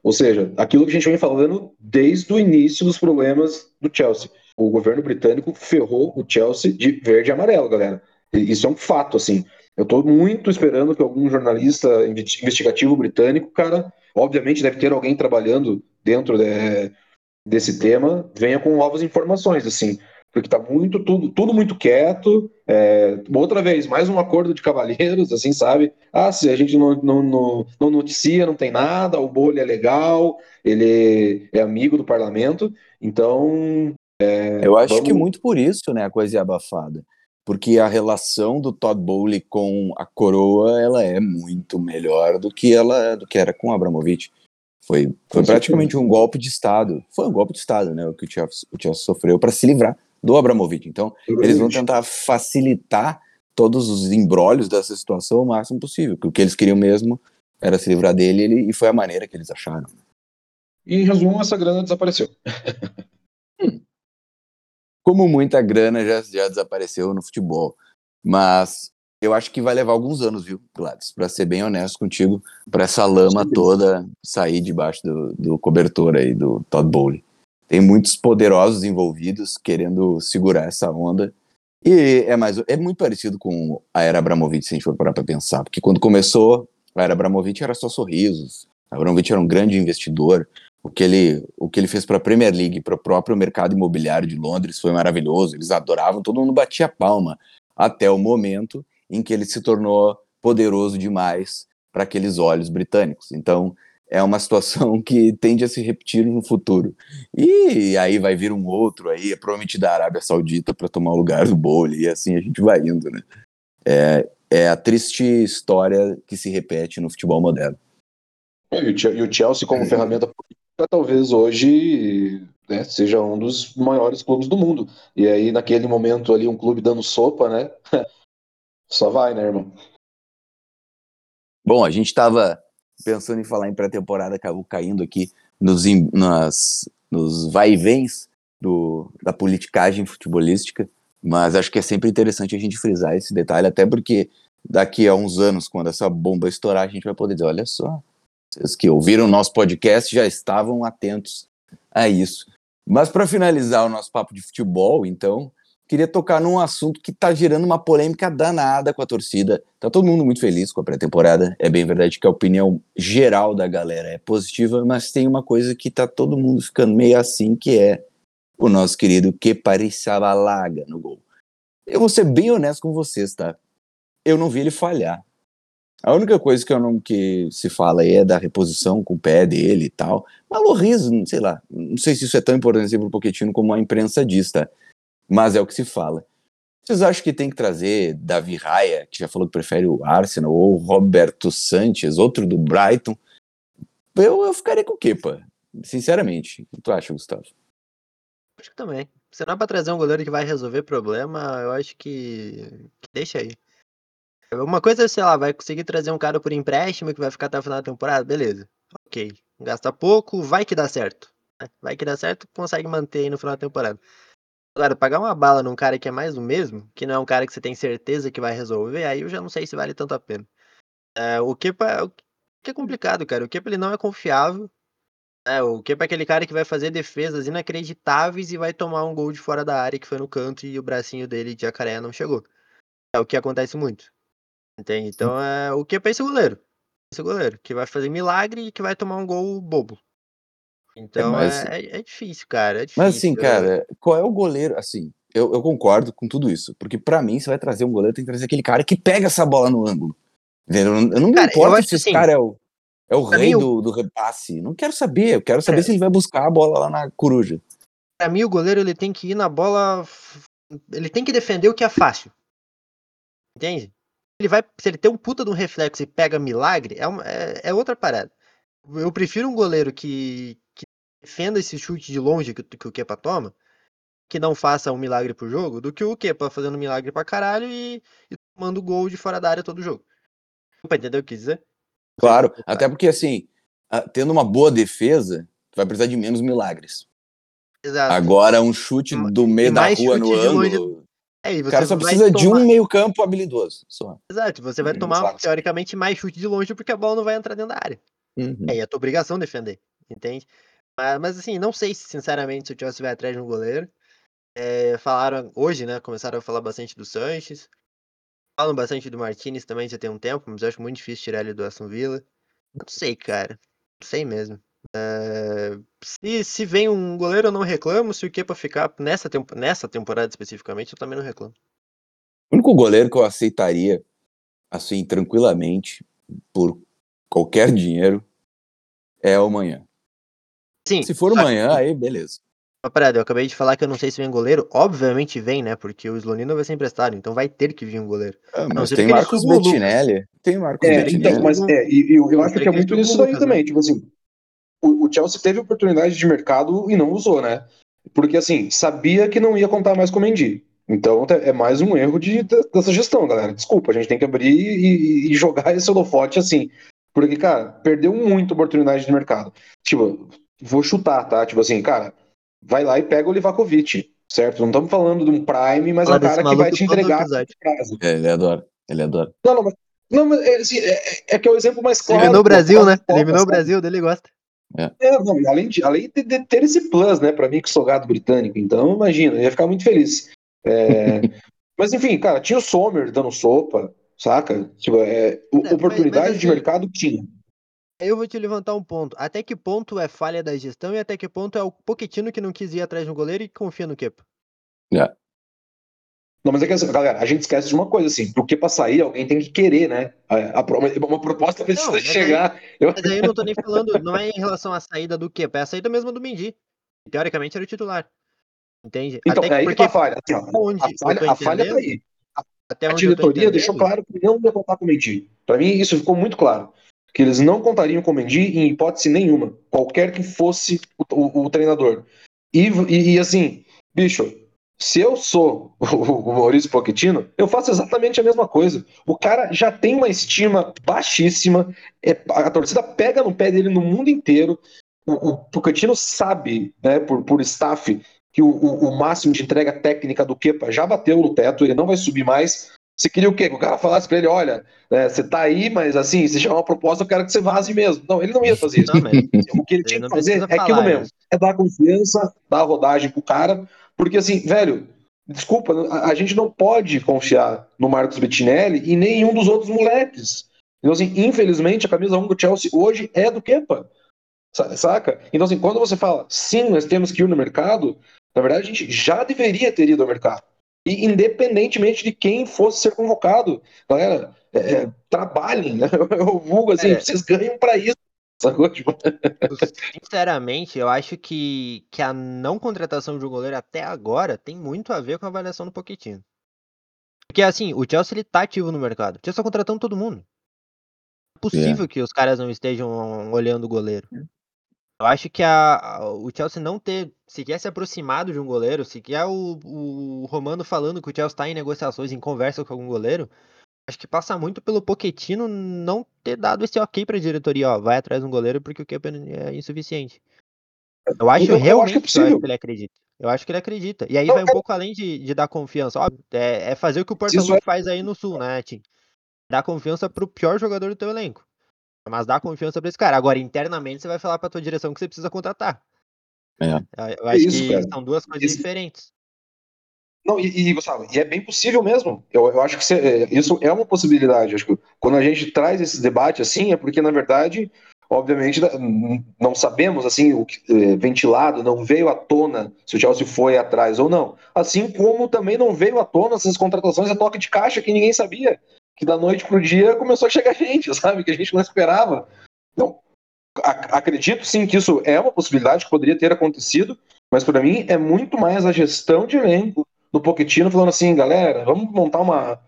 ou seja, aquilo que a gente vem falando desde o início dos problemas do Chelsea. O governo britânico ferrou o Chelsea de verde e amarelo, galera. Isso é um fato, assim. Eu estou muito esperando que algum jornalista investigativo britânico, cara, obviamente deve ter alguém trabalhando dentro de, desse tema, venha com novas informações, assim, porque está muito tudo, tudo muito quieto. É, outra vez, mais um acordo de cavalheiros, assim, sabe? Ah, se a gente não, não, não, não noticia, não tem nada, o bolho é legal, ele é amigo do parlamento, então. É, Eu acho vamos... que muito por isso, né, a coisa é abafada porque a relação do Todd Bowley com a coroa ela é muito melhor do que ela do que era com Abramovich. Foi, foi praticamente um golpe de Estado. Foi um golpe de Estado, né? O que o Chelsea, o Chelsea sofreu para se livrar do Abramovich. Então, eles vão tentar facilitar todos os embrólios dessa situação o máximo possível. Porque o que eles queriam mesmo era se livrar dele ele, e foi a maneira que eles acharam. E, em resumo, essa grana desapareceu. hum como muita grana já, já desapareceu no futebol. Mas eu acho que vai levar alguns anos, viu, Gladys? Para ser bem honesto contigo, para essa lama toda sair debaixo do, do cobertor aí do Todd Bowley. Tem muitos poderosos envolvidos querendo segurar essa onda. E é mais é muito parecido com a era Abramovich, se a gente for parar para pensar, porque quando começou a era Abramovich era só sorrisos. Abramovich era um grande investidor, o que ele, o que ele fez para a Premier League, para o próprio mercado imobiliário de Londres foi maravilhoso. Eles adoravam, todo mundo batia palma, até o momento em que ele se tornou poderoso demais para aqueles olhos britânicos. Então, é uma situação que tende a se repetir no futuro. E aí vai vir um outro aí, é provavelmente da Arábia Saudita, para tomar o lugar do bolo, e assim a gente vai indo, né? É, é a triste história que se repete no futebol moderno. E o Chelsea, como ferramenta política, talvez hoje né, seja um dos maiores clubes do mundo. E aí, naquele momento ali, um clube dando sopa, né? Só vai, né, irmão? Bom, a gente estava pensando em falar em pré-temporada, acabou caindo aqui nos, nas, nos vai e vens do, da politicagem futebolística, mas acho que é sempre interessante a gente frisar esse detalhe, até porque daqui a uns anos, quando essa bomba estourar, a gente vai poder dizer, olha só, vocês que ouviram o nosso podcast já estavam atentos a isso. Mas para finalizar o nosso papo de futebol, então, queria tocar num assunto que está gerando uma polêmica danada com a torcida. Tá todo mundo muito feliz com a pré-temporada. É bem verdade que a opinião geral da galera é positiva, mas tem uma coisa que tá todo mundo ficando meio assim, que é o nosso querido Keparishavalaga no gol. Eu vou ser bem honesto com vocês, tá? Eu não vi ele falhar. A única coisa que eu não que se fala aí é da reposição com o pé dele e tal. Mas Loris, sei lá, não sei se isso é tão importante assim pro Pochettino como a imprensa diz, tá? Mas é o que se fala. Vocês acham que tem que trazer Davi Raia, que já falou que prefere o Arsenal, ou Roberto Sanches, outro do Brighton? Eu, eu ficaria com o Kepa, sinceramente. O que tu acha, Gustavo? Acho que também. Se não é pra trazer um goleiro que vai resolver problema, eu acho que, que deixa aí. Uma coisa, sei lá, vai conseguir trazer um cara por empréstimo que vai ficar até o final da temporada, beleza. Ok. Gasta pouco, vai que dá certo. Né? Vai que dá certo, consegue manter aí no final da temporada. Agora, pagar uma bala num cara que é mais do mesmo, que não é um cara que você tem certeza que vai resolver, aí eu já não sei se vale tanto a pena. É, o Kepa, o que é complicado, cara. O Kepa ele não é confiável. É, o Kepa é aquele cara que vai fazer defesas inacreditáveis e vai tomar um gol de fora da área que foi no canto e o bracinho dele de jacaré não chegou. É o que acontece muito. Entende? Então é o Kepa é esse goleiro. Esse goleiro, que vai fazer milagre e que vai tomar um gol bobo. Então é, mas... é, é, difícil, cara. É difícil. Mas assim, cara, qual é o goleiro? Assim, eu, eu concordo com tudo isso. Porque para mim, você vai trazer um goleiro, tem que trazer aquele cara que pega essa bola no ângulo. Eu não, eu não cara, me importo se esse assim, cara é o, é o rei mim, do, do repasse. Não quero saber. Eu quero saber é. se ele vai buscar a bola lá na coruja. Pra mim, o goleiro ele tem que ir na bola. Ele tem que defender o que é fácil. Entende? Ele vai, se ele tem um puta de um reflexo e pega milagre, é, uma, é, é outra parada. Eu prefiro um goleiro que defenda esse chute de longe que, que o Kepa toma, que não faça um milagre pro jogo, do que o Kepa fazendo milagre pra caralho e, e tomando gol de fora da área todo jogo. Pra entender o que dizer? Claro, até porque assim, tendo uma boa defesa, tu vai precisar de menos milagres. Exato. Agora, um chute do meio da rua no ângulo. É, o cara só precisa tomar... de um meio-campo habilidoso. Só. Exato, você vai tomar, Exato. teoricamente, mais chute de longe porque a bola não vai entrar dentro da área. Uhum. É, e a tua obrigação defender, entende? Mas, mas, assim, não sei se, sinceramente, se o Chelsea vai atrás de um goleiro. É, falaram hoje, né? Começaram a falar bastante do Sanches. Falam bastante do Martinez também já tem um tempo, mas eu acho muito difícil tirar ele do Aston Villa. Não sei, cara. Não sei mesmo. É, se, se vem um goleiro, eu não reclamo. Se o Kepa ficar nessa, tempo, nessa temporada especificamente, eu também não reclamo. O único goleiro que eu aceitaria, assim, tranquilamente, por qualquer dinheiro, é o manhã. Sim. Se for amanhã, aí beleza. Parada, eu acabei de falar que eu não sei se vem goleiro. Obviamente vem, né? Porque o Slonino vai ser emprestado, então vai ter que vir um goleiro. Ah, mas não, tem Marcos Bettinelli. Tem Marcos é, Bettinelli. Então, mas é, e, eu, eu acho que é muito isso aí também. Né? Tipo assim, o, o Chelsea teve oportunidade de mercado e não usou, né? Porque assim, sabia que não ia contar mais com o Mendy. Então é mais um erro de, dessa gestão, galera. Desculpa, a gente tem que abrir e, e jogar esse holofote assim. Porque, cara, perdeu muito oportunidade de mercado. Tipo, vou chutar, tá? Tipo assim, cara, vai lá e pega o Livakovic, certo? Não estamos falando de um Prime, mas é um cara que vai te entregar É, ele adora, ele adora. Não, não, mas, não, mas é, assim, é, é, que é o exemplo mais claro. Eliminou o Brasil, né? Eliminou o Brasil, dele gosta. É. é. não, além, de, além de, de, ter esse plus, né, pra mim que sou gado britânico, então imagina, eu ia ficar muito feliz. É, mas enfim, cara, tinha o Sommer dando sopa, saca? Tipo, é, é oportunidade mas, mas, de assim, mercado tinha eu vou te levantar um ponto. Até que ponto é falha da gestão e até que ponto é o Poquetino que não quis ir atrás do goleiro e confia no Kepa? É. Não, mas é que, galera, a gente esquece de uma coisa, assim, porque pra sair alguém tem que querer, né? A, a, uma proposta precisa não, chegar. Aí, eu... Mas aí eu não tô nem falando, não é em relação à saída do Kepa, é a saída mesmo do Mendy. Teoricamente era o titular. Entende? Então, Até é aí porque, que tá a falha. Assim, ó, onde a falha, a falha tá aí. A, Até a diretoria deixou claro que não ia contar com o Mendy. Pra mim, isso ficou muito claro que eles não contariam com o Mendy em hipótese nenhuma, qualquer que fosse o, o, o treinador. E, e, e, assim, bicho, se eu sou o, o Maurício Pochettino, eu faço exatamente a mesma coisa. O cara já tem uma estima baixíssima, é, a torcida pega no pé dele no mundo inteiro. O, o Pochettino sabe, né, por, por staff, que o, o, máximo de entrega técnica do Kepa já bateu no teto, ele não vai subir mais. Você queria o quê? Que o cara falasse pra ele, olha, é, você tá aí, mas assim, se chamar uma proposta, eu quero que você vaze mesmo. Não, ele não ia fazer isso. Não, o que ele tinha que fazer é aquilo mesmo. É dar confiança, dar rodagem pro cara, porque assim, velho, desculpa, a, a gente não pode confiar no Marcos Bettinelli e nenhum dos outros moleques. Então, assim, infelizmente, a camisa 1 do Chelsea hoje é do Kepa. Saca? Então, assim, quando você fala, sim, nós temos que ir no mercado, na verdade, a gente já deveria ter ido ao mercado. E independentemente de quem fosse ser convocado, galera, é, é trabalhem, né? Eu vulgo assim, é. vocês ganham para isso. Tipo... Sinceramente, eu acho que, que a não contratação de um goleiro até agora tem muito a ver com a avaliação do Pochettino. Porque assim, o Chelsea ele tá ativo no mercado. O Chelsea tá contratando todo mundo. É possível é. que os caras não estejam olhando o goleiro. Eu acho que a, o Chelsea não ter sequer se aproximado de um goleiro, sequer o, o Romano falando que o Chelsea está em negociações, em conversa com algum goleiro, acho que passa muito pelo Poquetino não ter dado esse ok para a diretoria, ó, vai atrás de um goleiro porque o Kepa é insuficiente. Eu acho eu, realmente eu acho que, é eu acho que ele acredita. Eu acho que ele acredita. E aí vai um pouco além de, de dar confiança. Ó, é, é, fazer o que o Porto é... faz aí no Sul, né, Tim? Dar confiança pro pior jogador do teu elenco. Mas dá confiança pra esse cara. Agora, internamente, você vai falar pra tua direção que você precisa contratar. É. Eu acho isso, que cara. são duas coisas isso. diferentes. Não, e, e, Gustavo, e é bem possível mesmo. Eu, eu acho que você, é, isso é uma possibilidade. Acho que quando a gente traz esse debate assim, é porque, na verdade, obviamente, não sabemos assim o que, é, ventilado, não veio à tona se o Chelsea foi atrás ou não. Assim como também não veio à tona essas contratações a toque de caixa que ninguém sabia que da noite pro dia começou a chegar gente, sabe? Que a gente não esperava. Então, acredito sim que isso é uma possibilidade que poderia ter acontecido, mas para mim é muito mais a gestão de elenco do Pochettino falando assim, galera, vamos montar uma,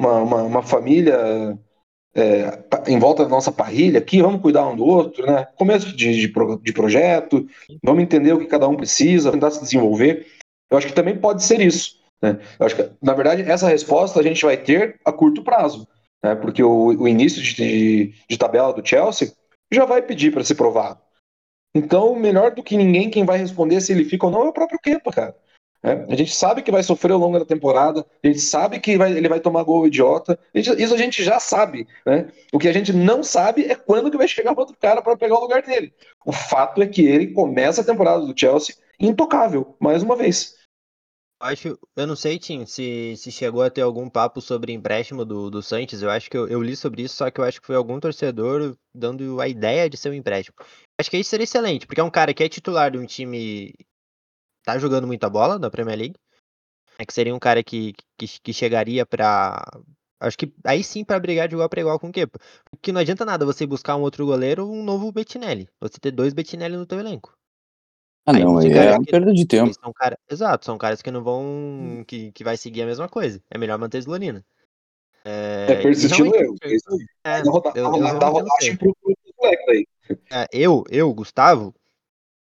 uma, uma, uma família é, em volta da nossa parrilha aqui, vamos cuidar um do outro, né? Começo de, de, de projeto, vamos entender o que cada um precisa, tentar se desenvolver. Eu acho que também pode ser isso. Né? Eu acho que, na verdade, essa resposta a gente vai ter a curto prazo, né? porque o, o início de, de, de, tabela do Chelsea já vai pedir para ser provado. Então, melhor do que ninguém, quem vai responder se ele fica ou não é o próprio Kepa, cara. É, a gente sabe que vai sofrer ao longo da temporada, a gente sabe que vai, ele vai tomar gol idiota, a gente, isso a gente já sabe. Né? O que a gente não sabe é quando que vai chegar outro cara para pegar o lugar dele. O fato é que ele começa a temporada do Chelsea intocável, mais uma vez acho, eu não sei, Tim, se, se chegou a ter algum papo sobre empréstimo do, do Santos. Eu acho que eu, eu, li sobre isso, só que eu acho que foi algum torcedor dando a ideia de ser um empréstimo. Acho que isso seria excelente, porque é um cara que é titular de um time tá jogando muita bola da Premier League. É que seria um cara que, que, que chegaria para Acho que aí sim para brigar de igual para igual com o Kepa. Porque não adianta nada você buscar um outro goleiro, um novo Bettinelli. Você ter dois Bettinelli no teu elenco. Ah, aí não, é uma perda de tempo. São cara, exato, são caras que não vão. Que, que vai seguir a mesma coisa. É melhor manter Slonina. É, é persistir no erro. É, eu, é, eu, eu, Gustavo,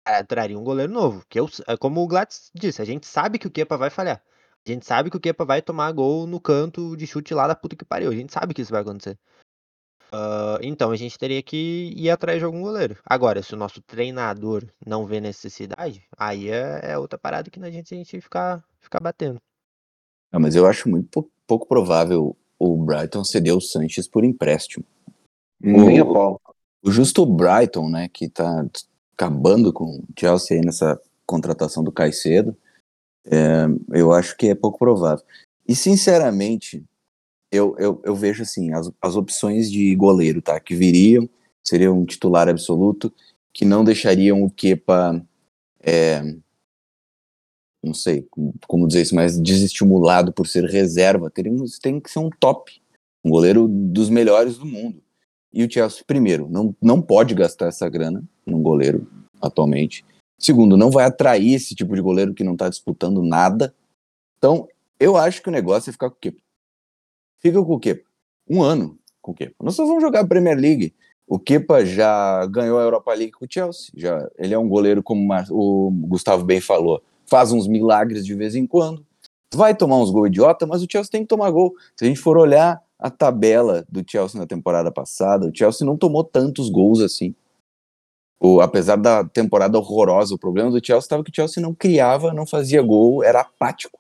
é, traria um goleiro novo. Que eu, é como o Glatz disse, a gente sabe que o Kepa vai falhar. A gente sabe que o Kepa vai tomar gol no canto de chute lá da puta que pariu. A gente sabe que isso vai acontecer. Uh, então a gente teria que ir atrás de algum goleiro. Agora, se o nosso treinador não vê necessidade, aí é, é outra parada que a gente, a gente ficar, ficar batendo. Não, mas eu acho muito pouco provável o Brighton ceder o Sanches por empréstimo. Nem o, o justo Brighton, né, que tá acabando com o Chelsea aí nessa contratação do Caicedo, é, eu acho que é pouco provável. E sinceramente, eu, eu, eu vejo assim, as, as opções de goleiro, tá? Que viriam, seria um titular absoluto, que não deixariam o Kepa, é, não sei como dizer isso, mas desestimulado por ser reserva. Teríamos, tem que ser um top, um goleiro dos melhores do mundo. E o Chelsea, primeiro, não, não pode gastar essa grana num goleiro atualmente. Segundo, não vai atrair esse tipo de goleiro que não está disputando nada. Então, eu acho que o negócio é ficar com o Kepa fica com o Kepa. Um ano com o Kepa. Nós só vamos jogar a Premier League. O Kepa já ganhou a Europa League com o Chelsea. Já, ele é um goleiro, como o Gustavo bem falou, faz uns milagres de vez em quando. Vai tomar uns gols idiota, mas o Chelsea tem que tomar gol. Se a gente for olhar a tabela do Chelsea na temporada passada, o Chelsea não tomou tantos gols assim. O, apesar da temporada horrorosa, o problema do Chelsea estava que o Chelsea não criava, não fazia gol, era apático.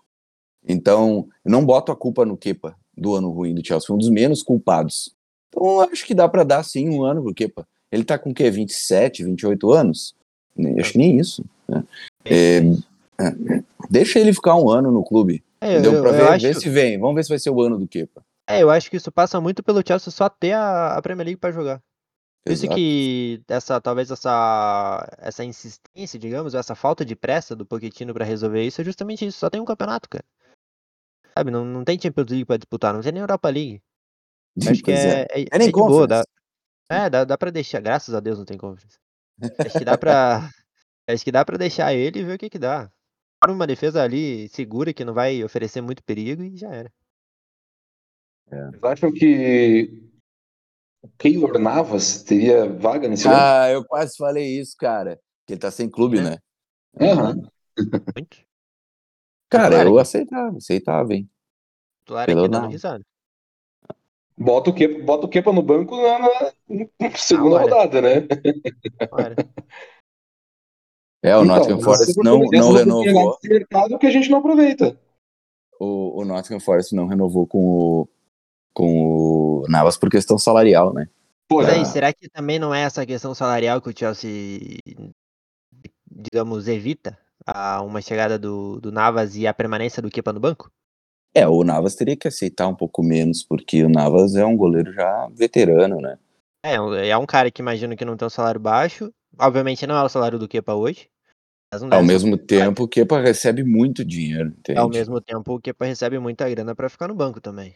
Então, não boto a culpa no Kepa do ano ruim do Chelsea, foi um dos menos culpados. Então, acho que dá para dar sim um ano pro Kepa. Ele tá com o quê? 27, 28 anos? Acho que nem isso. Né? É, é, deixa ele ficar um ano no clube. É, entendeu? Eu, pra ver, acho... ver, se vem. Vamos ver se vai ser o ano do Kepa. É, eu acho que isso passa muito pelo Chelsea só ter a, a Premier League para jogar. Por isso que essa, talvez essa, essa insistência, digamos, essa falta de pressa do Pochettino para resolver isso é justamente isso. Só tem um campeonato, cara. Sabe, não, não tem Champions League pra disputar, não tem nem Europa League. Acho que é, é, é, é, nem é boa, dá, é, dá, dá pra deixar, graças a Deus não tem conference. Acho que dá pra. acho que dá pra deixar ele e ver o que que dá. Para uma defesa ali segura que não vai oferecer muito perigo e já era. É. Vocês acham que o Keylor Navas teria vaga nesse Ah, ano? eu quase falei isso, cara. Que ele tá sem clube, é. né? Uhum. Cara, eu aceitava, aceitava, hein? Claro que dando risada. Bota o Kepa, bota o Kepa no banco na, na segunda ah, rodada, né? É, o então, Nottingham Forest não, não renovou. mercado que a gente não aproveita. O, o Nottingham Forest não renovou com o, com o Navas por questão salarial, né? Pô, é. será que também não é essa questão salarial que o Chelsea, digamos, evita a uma chegada do, do Navas e a permanência do Kepa no banco? É, o Navas teria que aceitar um pouco menos, porque o Navas é um goleiro já veterano, né? É, é um cara que imagino que não tem um salário baixo. Obviamente não é o salário do Kepa hoje. Ao mesmo tempo, o Kepa recebe muito dinheiro, entende? Ao mesmo tempo, o Kepa recebe muita grana para ficar no banco também.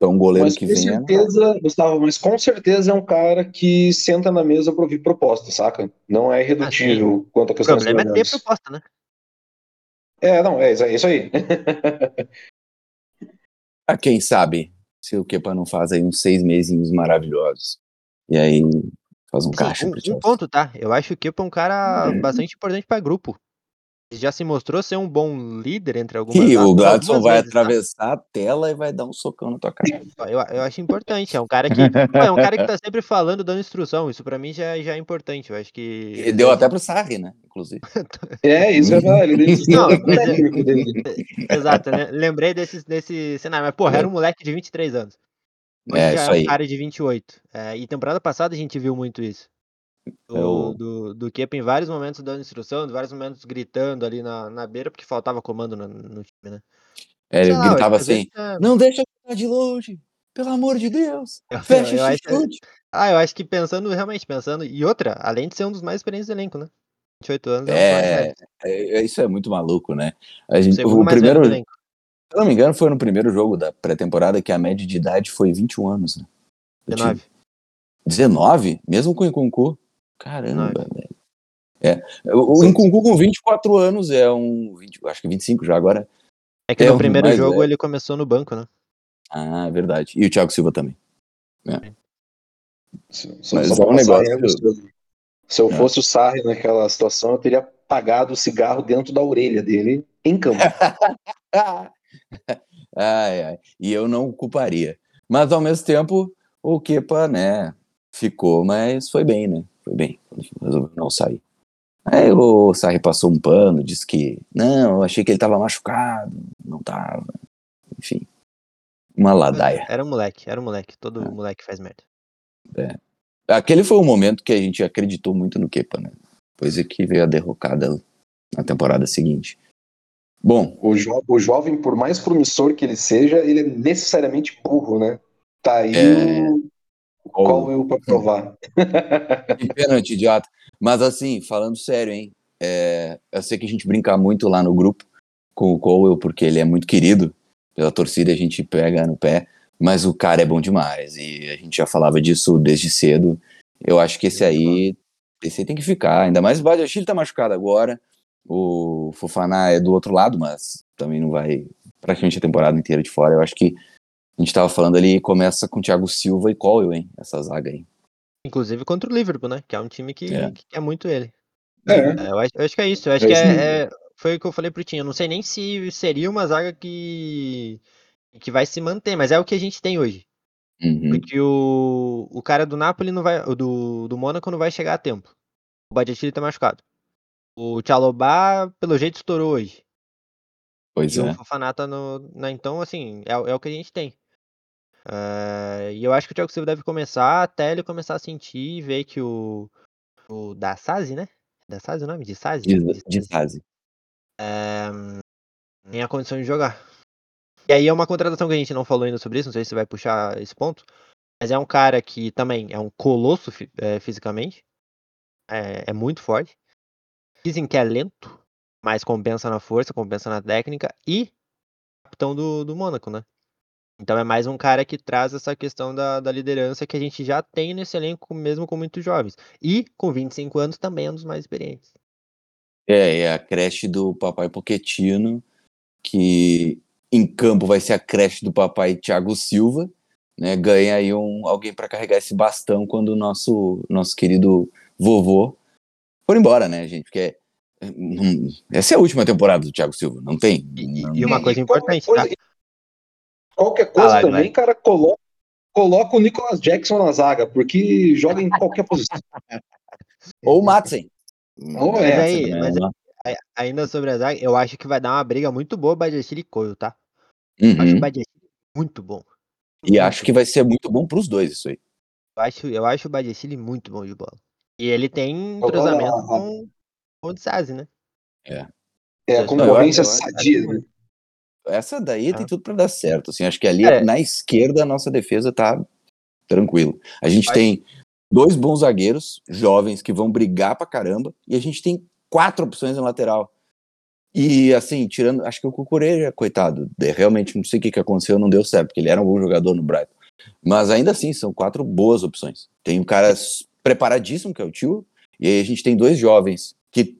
Então, um goleiro mas que com vem. É certeza, é... Gustavo, mas com certeza é um cara que senta na mesa para ouvir proposta, saca? Não é irredutível ah, quanto a questão O problema é ter proposta, né? É, não, é, é isso aí. a quem sabe se o Kepa não faz aí uns seis meses maravilhosos. E aí faz um Sim, caixa. Um, um ponto, tá? Eu acho que o Kepa é um cara é. bastante importante para grupo já se mostrou ser um bom líder entre algumas E o Gladson vai vezes, tá? atravessar tá? a tela e vai dar um socão na tua cara. Eu, eu acho importante. É um cara que é um cara que tá sempre falando, dando instrução. Isso para mim já, já é importante. Eu acho que. E deu até pro Sarri, né? Inclusive. é, isso é verdade. Ele Não, é, Exato, né? Lembrei desse, desse cenário. Mas, porra, era um moleque de 23 anos. Hoje é, já isso é um aí. cara de 28. É, e temporada passada a gente viu muito isso. Do, eu... do, do Kepa em vários momentos dando instrução, em vários momentos gritando ali na, na beira, porque faltava comando no, no time, né? É, ele lá, gritava assim: é... Não deixa eu de longe, pelo amor de Deus, fecha eu, eu esse chute. Ah, eu acho que pensando, realmente pensando, e outra, além de ser um dos mais experientes do elenco, né? 28 anos é, é, é, isso é muito maluco, né? A gente, o, o primeiro, se eu não me engano, foi no primeiro jogo da pré-temporada que a média de idade foi 21 anos, né? 19. 19? Mesmo com o Incuncu? Caramba, velho. É. O Incuncu com 24 anos é um. 20, acho que 25 já agora. É que é no primeiro jogo ele começou no banco, né? Ah, é verdade. E o Thiago Silva também. É. Mas é um negócio. Se eu é. fosse o Sarri naquela situação, eu teria apagado o cigarro dentro da orelha dele em campo. ai, ai. E eu não culparia. Mas ao mesmo tempo, o Kepa, né, ficou, mas foi bem, né? Foi bem, resolveu não sair. Aí o Sarri passou um pano, disse que não, eu achei que ele tava machucado, não tava. Enfim, uma ladaia. Era um moleque, era um moleque, todo é. moleque faz merda. É. Aquele foi o momento que a gente acreditou muito no Kepa, né? Pois é que veio a derrocada na temporada seguinte. Bom. O, jo o jovem, por mais promissor que ele seja, ele é necessariamente burro, né? Tá aí é... Qual eu para provar? Que pênalti, idiota. Mas assim, falando sério, hein? É, eu sei que a gente brinca muito lá no grupo com o Cowell, porque ele é muito querido pela torcida, a gente pega no pé, mas o cara é bom demais, e a gente já falava disso desde cedo. Eu acho que esse aí, esse aí tem que ficar, ainda mais o Badiachile tá machucado agora, o Fofaná é do outro lado, mas também não vai praticamente a temporada inteira de fora. Eu acho que a gente tava falando ali, começa com Thiago Silva e Colwell, hein? Essa zaga aí. Inclusive contra o Liverpool, né? Que é um time que, é. que quer muito ele. É. é eu, acho, eu, acho, que é isso. Eu acho é que é, é, foi o que eu falei pro Tinho. Eu não sei nem se seria uma zaga que, que vai se manter, mas é o que a gente tem hoje. Uhum. Porque o, o cara do Napoli não vai. O do, do Mônaco não vai chegar a tempo. O Badiachile tá machucado. O Tchalobá, pelo jeito, estourou hoje. Pois e é. o Fofaná tá no. na- então, assim, é, é o que a gente tem. Eh, e eu acho que o Thiago Silva deve começar até ele começar a sentir e ver que o. O da Sazi, né? Da Sazi o nome? De Sazi? De, de fase. tem a condição de jogar. E aí é uma contratação que a gente não falou ainda sobre isso, não sei se você vai puxar esse ponto. Mas é um cara que também é um colosso eh, fisicamente. É, é muito forte. Dizem que é lento, mas compensa na força, compensa na técnica. E capitão do, do Mônaco, né? Então é mais um cara que traz essa questão da, da liderança que a gente já tem nesse elenco, mesmo com muitos jovens. E com 25 anos também é um dos mais experientes. É, é a creche do papai Poquetino, que em campo vai ser a creche do papai Thiago Silva, né? Ganha aí um, alguém para carregar esse bastão quando o nosso, nosso querido vovô for embora, né, gente? Porque é, não- essa é a última temporada do Thiago Silva, não tem? E, Não- e uma coisa importante, tá? Qualquer coisa Fala, também, vai. cara, coloca, coloca o Nicolas Jackson na zaga, porque joga em qualquer posição. Ou o Madsen. Ou Mas é, aí, mas né? aí- ainda sobre a zaga, eu acho que vai dar uma briga muito boa Badiachile e Coelho, tá? Eu acho Uhum. o Badiachile muito bom. E Muito acho que vai ser muito bom pros dois isso aí. Eu acho, eu acho o Badiachile muito bom de bola. E ele tem entrosamento lá. com, com o Sazi, né? É a Eu- concorrência sadia. né? Essa daí tem Ah. tudo para dar certo. Assim, acho que ali É. na esquerda a nossa defesa tá tranquilo. A gente Acho- tem dois bons zagueiros jovens que vão brigar pra caramba e a gente tem quatro opções na lateral. E assim, tirando, acho que o Cucureja, coitado, de- realmente não sei o que, que aconteceu, não deu certo, porque ele era um bom jogador no Brighton. Mas ainda assim, são quatro boas opções. Tem um cara preparadíssimo, que é o Tio, e aí a gente tem dois jovens que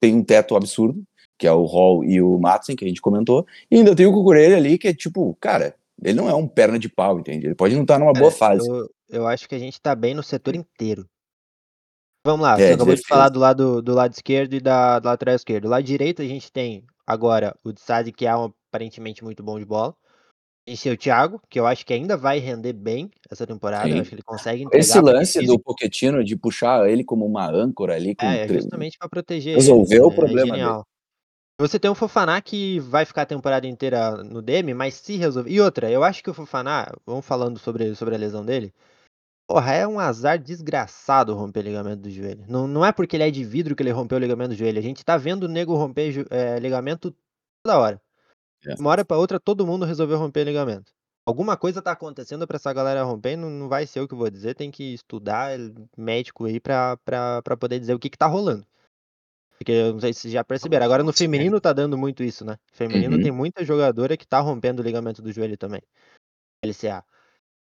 tem um teto absurdo, que é o Hall e o Matson, que a gente comentou, e ainda tem o Cucurella ali, que é tipo, cara, ele não é um perna de pau, entende? Ele pode não estar numa boa É, fase. Eu, eu acho que a gente tá bem no setor inteiro. Vamos lá, É, você acabou de falar do lado, do lado esquerdo e da, do lateral esquerdo. Do lado direito a gente tem agora o Sazi, que é um, aparentemente muito bom de bola. A gente tem o Thiago, que eu acho que ainda vai render bem essa temporada. Acho que ele consegue. Esse porque lance do Pochettino de puxar ele como uma âncora ali, com É, é justamente pra proteger Resolveu ele. o é- problema É. Você tem o Fofaná que vai ficar a temporada inteira no DM, mas se resolver. E outra, eu acho que o Fofaná, vamos falando sobre, sobre a lesão dele. Porra, é um azar desgraçado romper o ligamento do joelho. Não, não é porque ele é de vidro que ele rompeu o ligamento do joelho. A gente tá vendo o nego romper é, ligamento toda hora. É. De uma hora pra outra, todo mundo resolveu romper ligamento. Alguma coisa tá acontecendo pra essa galera romper, não, não vai ser eu que vou dizer, tem que estudar médico aí pra, pra, pra poder dizer o que que tá rolando. Porque eu não sei se vocês já perceberam. Agora no feminino tá dando muito isso, né? Feminino Uhum. tem muita jogadora que tá rompendo o ligamento do joelho também. LCA.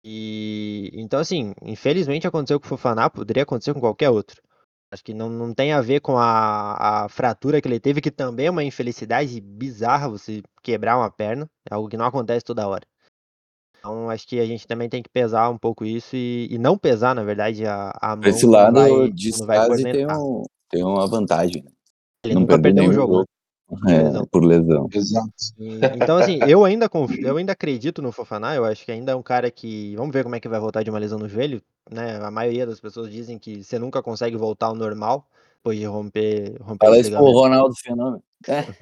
E então, assim, infelizmente aconteceu com o Fofaná, poderia acontecer com qualquer outro. Acho que não, não tem a ver com a, a fratura que ele teve, que também é uma infelicidade bizarra você quebrar uma perna. É algo que não acontece toda hora. Então, acho que a gente também tem que pesar um pouco isso e, e não pesar, na verdade, a, a mão. Esse lado vai, de vai tem, um, tem uma vantagem. né? Ele não nunca perdeu um jogo. né? jogo. É, lesão. por lesão. Exato. E- Então, assim, eu ainda, conf- eu ainda acredito no Fofaná, eu acho que ainda é um cara que. Vamos ver como é que vai voltar de uma lesão no joelho, né? A maioria das pessoas dizem que você nunca consegue voltar ao normal depois de romper, romper Fala isso pro Ronaldo Fenômeno.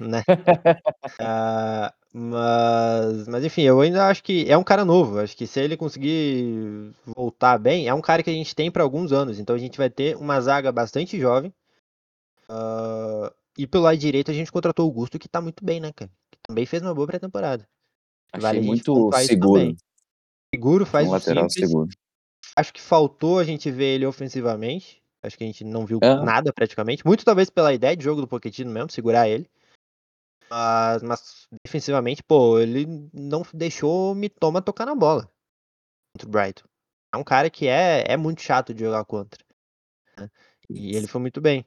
né? Ah, mas, mas enfim, eu ainda acho que é um cara novo. Acho que se ele conseguir voltar bem, é um cara que a gente tem para alguns anos. Então a gente vai ter uma zaga bastante jovem. Ah, e pelo lado direito a gente contratou o Gusto, que tá muito bem, né, cara? Que também fez uma boa pré-temporada. Vale muito seguro. Seguro, faz um o lateral simples. seguro. Acho que faltou a gente ver ele ofensivamente. Acho que a gente não viu É. nada praticamente. Muito talvez pela ideia de jogo do Pochettino mesmo, segurar ele. Mas, mas defensivamente, pô, ele não deixou o Mitoma tocar na bola contra o Brighton. É um cara que é, é muito chato de jogar contra. né? E ele foi muito bem.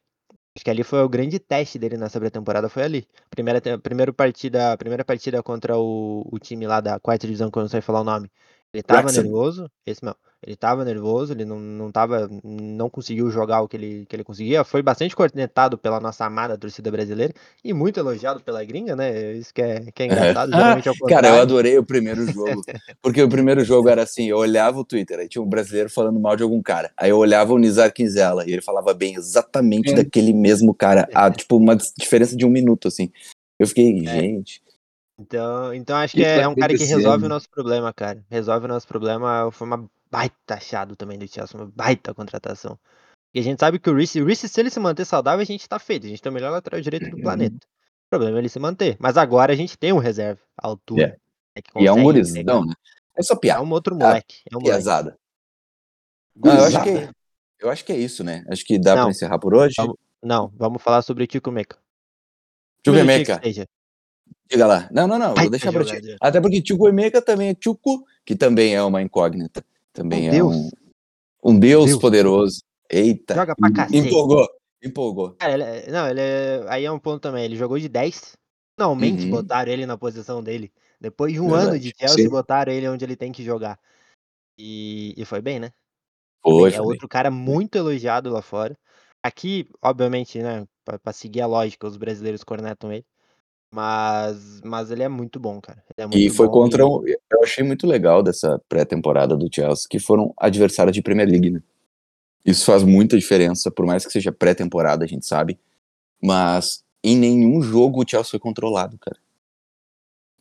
Acho que ali foi o grande teste dele nessa pré-temporada, foi ali. Primeira, primeira partida, primeira partida contra o, o time lá da quarta divisão, que eu não sei falar o nome. Ele tava Wrexham. nervoso, esse não. Ele tava nervoso, ele não, não tava. não conseguiu jogar o que ele, que ele conseguia. Foi bastante cornetado pela nossa amada torcida brasileira e muito elogiado pela gringa, né? Isso que é, que é engraçado, geralmente é o Cara, eu adorei o primeiro jogo. Porque o primeiro jogo era assim, eu olhava o Twitter, aí tinha um brasileiro falando mal de algum cara. Aí eu olhava o Nizar Quinzela e ele falava bem exatamente É. daquele mesmo cara. A, tipo, uma diferença de um minuto, assim. Eu fiquei, gente. Então, então acho que é, vai é um cara que resolve o nosso problema, cara. Resolve o nosso problema. Foi uma baita achado também do Chelsea, uma baita contratação. E a gente sabe que o Reece, o Reece, se ele se manter saudável, a gente tá feito. A gente tem o melhor lateral direito do planeta. O problema é ele se manter. Mas agora a gente tem um reserva, à altura. né, que E é um consegue gurizão, né? É só É piada. um outro moleque. É um moleque. Piazada. Não, eu acho, Gurizada. que, eu acho que é isso, né? Acho que dá Não. pra encerrar por hoje. Vamos- Não, vamos falar sobre o Tico Meca. Emeka, que seja. Diga lá. Não, não, não, vou deixar pra ti. Até porque Tchuco Emeka também é Tchuco, que também é uma incógnita. Também Um é deus. um, um deus, Deus. poderoso. Eita. Joga pra cacete. Empolgou, empolgou. Cara, ele é- não, ele é, aí é um ponto também. Ele jogou de 10. Finalmente Uhum. botaram ele na posição dele. Depois de um Verdade, ano de Chelsea, sim. botaram ele onde ele tem que jogar. E, e foi bem, né? Foi. É outro cara muito elogiado lá fora. Aqui, obviamente, né, pra, pra seguir a lógica, os brasileiros cornetam ele. Mas, mas ele é muito bom, cara. Ele é muito E foi bom contra e- um. Eu achei muito legal dessa pré-temporada do Chelsea, que foram adversários de Premier League, né? Isso faz muita diferença, por mais que seja pré-temporada, a gente sabe. Mas em nenhum jogo o Chelsea foi controlado, cara.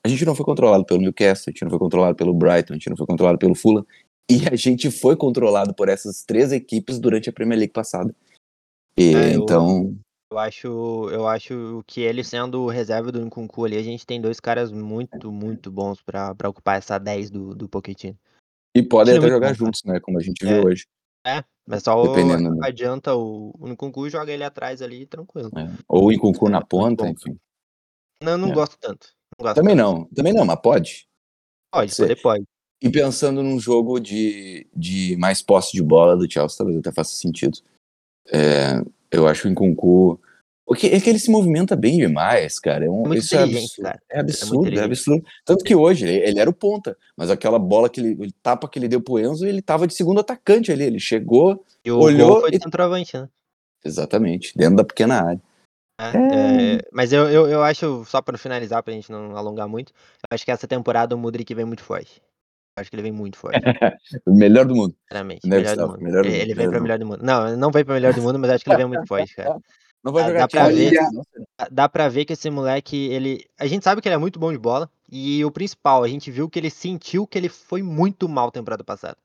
A gente não foi controlado pelo Newcastle, a gente não foi controlado pelo Brighton, a gente não foi controlado pelo Fulham. E a gente foi controlado por essas três equipes durante a Premier League passada. E, É, então, Eu acho, eu acho que ele sendo o reserva do Nkunku ali, a gente tem dois caras muito, muito bons pra, pra ocupar essa 10 do, do Pochettino. e podem é até jogar bom, juntos, né? Como a gente É. viu hoje. É, mas só o- Dependendo, né? adianta o, o Nkunku, joga ele atrás ali, tranquilo. né? Ou em Kunku É, na ponta, enfim. Não, não É. gosto tanto. Não gosto Também tanto. não, também não, mas pode. Pode, ser. poder pode. E pensando num jogo de, de mais posse de bola do Chelsea, talvez até faça sentido. É, eu acho que o Nkunku... Porque é que ele se movimenta bem demais, cara. É, um, É muito isso é absurdo. cara. É muito absurdo, é inteligente. absurdo. Tanto que hoje, ele, ele era o ponta, mas aquela bola que ele, ele tapa que ele deu pro Enzo, ele tava de segundo atacante ali. Ele chegou, E Olhou foi e- centroavante, né? exatamente, dentro da pequena área. É, é, mas eu, eu, eu acho, só pra finalizar, pra gente não alongar muito, eu acho que essa temporada o Mudrik vem muito forte. Acho que ele vem muito forte, O melhor do mundo. sinceramente. Né, Melhor do mundo. Melhor do ele mundo, ele vem do melhor do mundo. Não, não vem pra melhor do mundo, mas acho que ele vem muito forte, cara. Não vai Dá- jogar dá pra ver. Dá- pra ver que esse moleque, ele. A gente sabe que ele é muito bom de bola. E o principal, a gente viu que ele sentiu que ele foi muito mal temporada passada.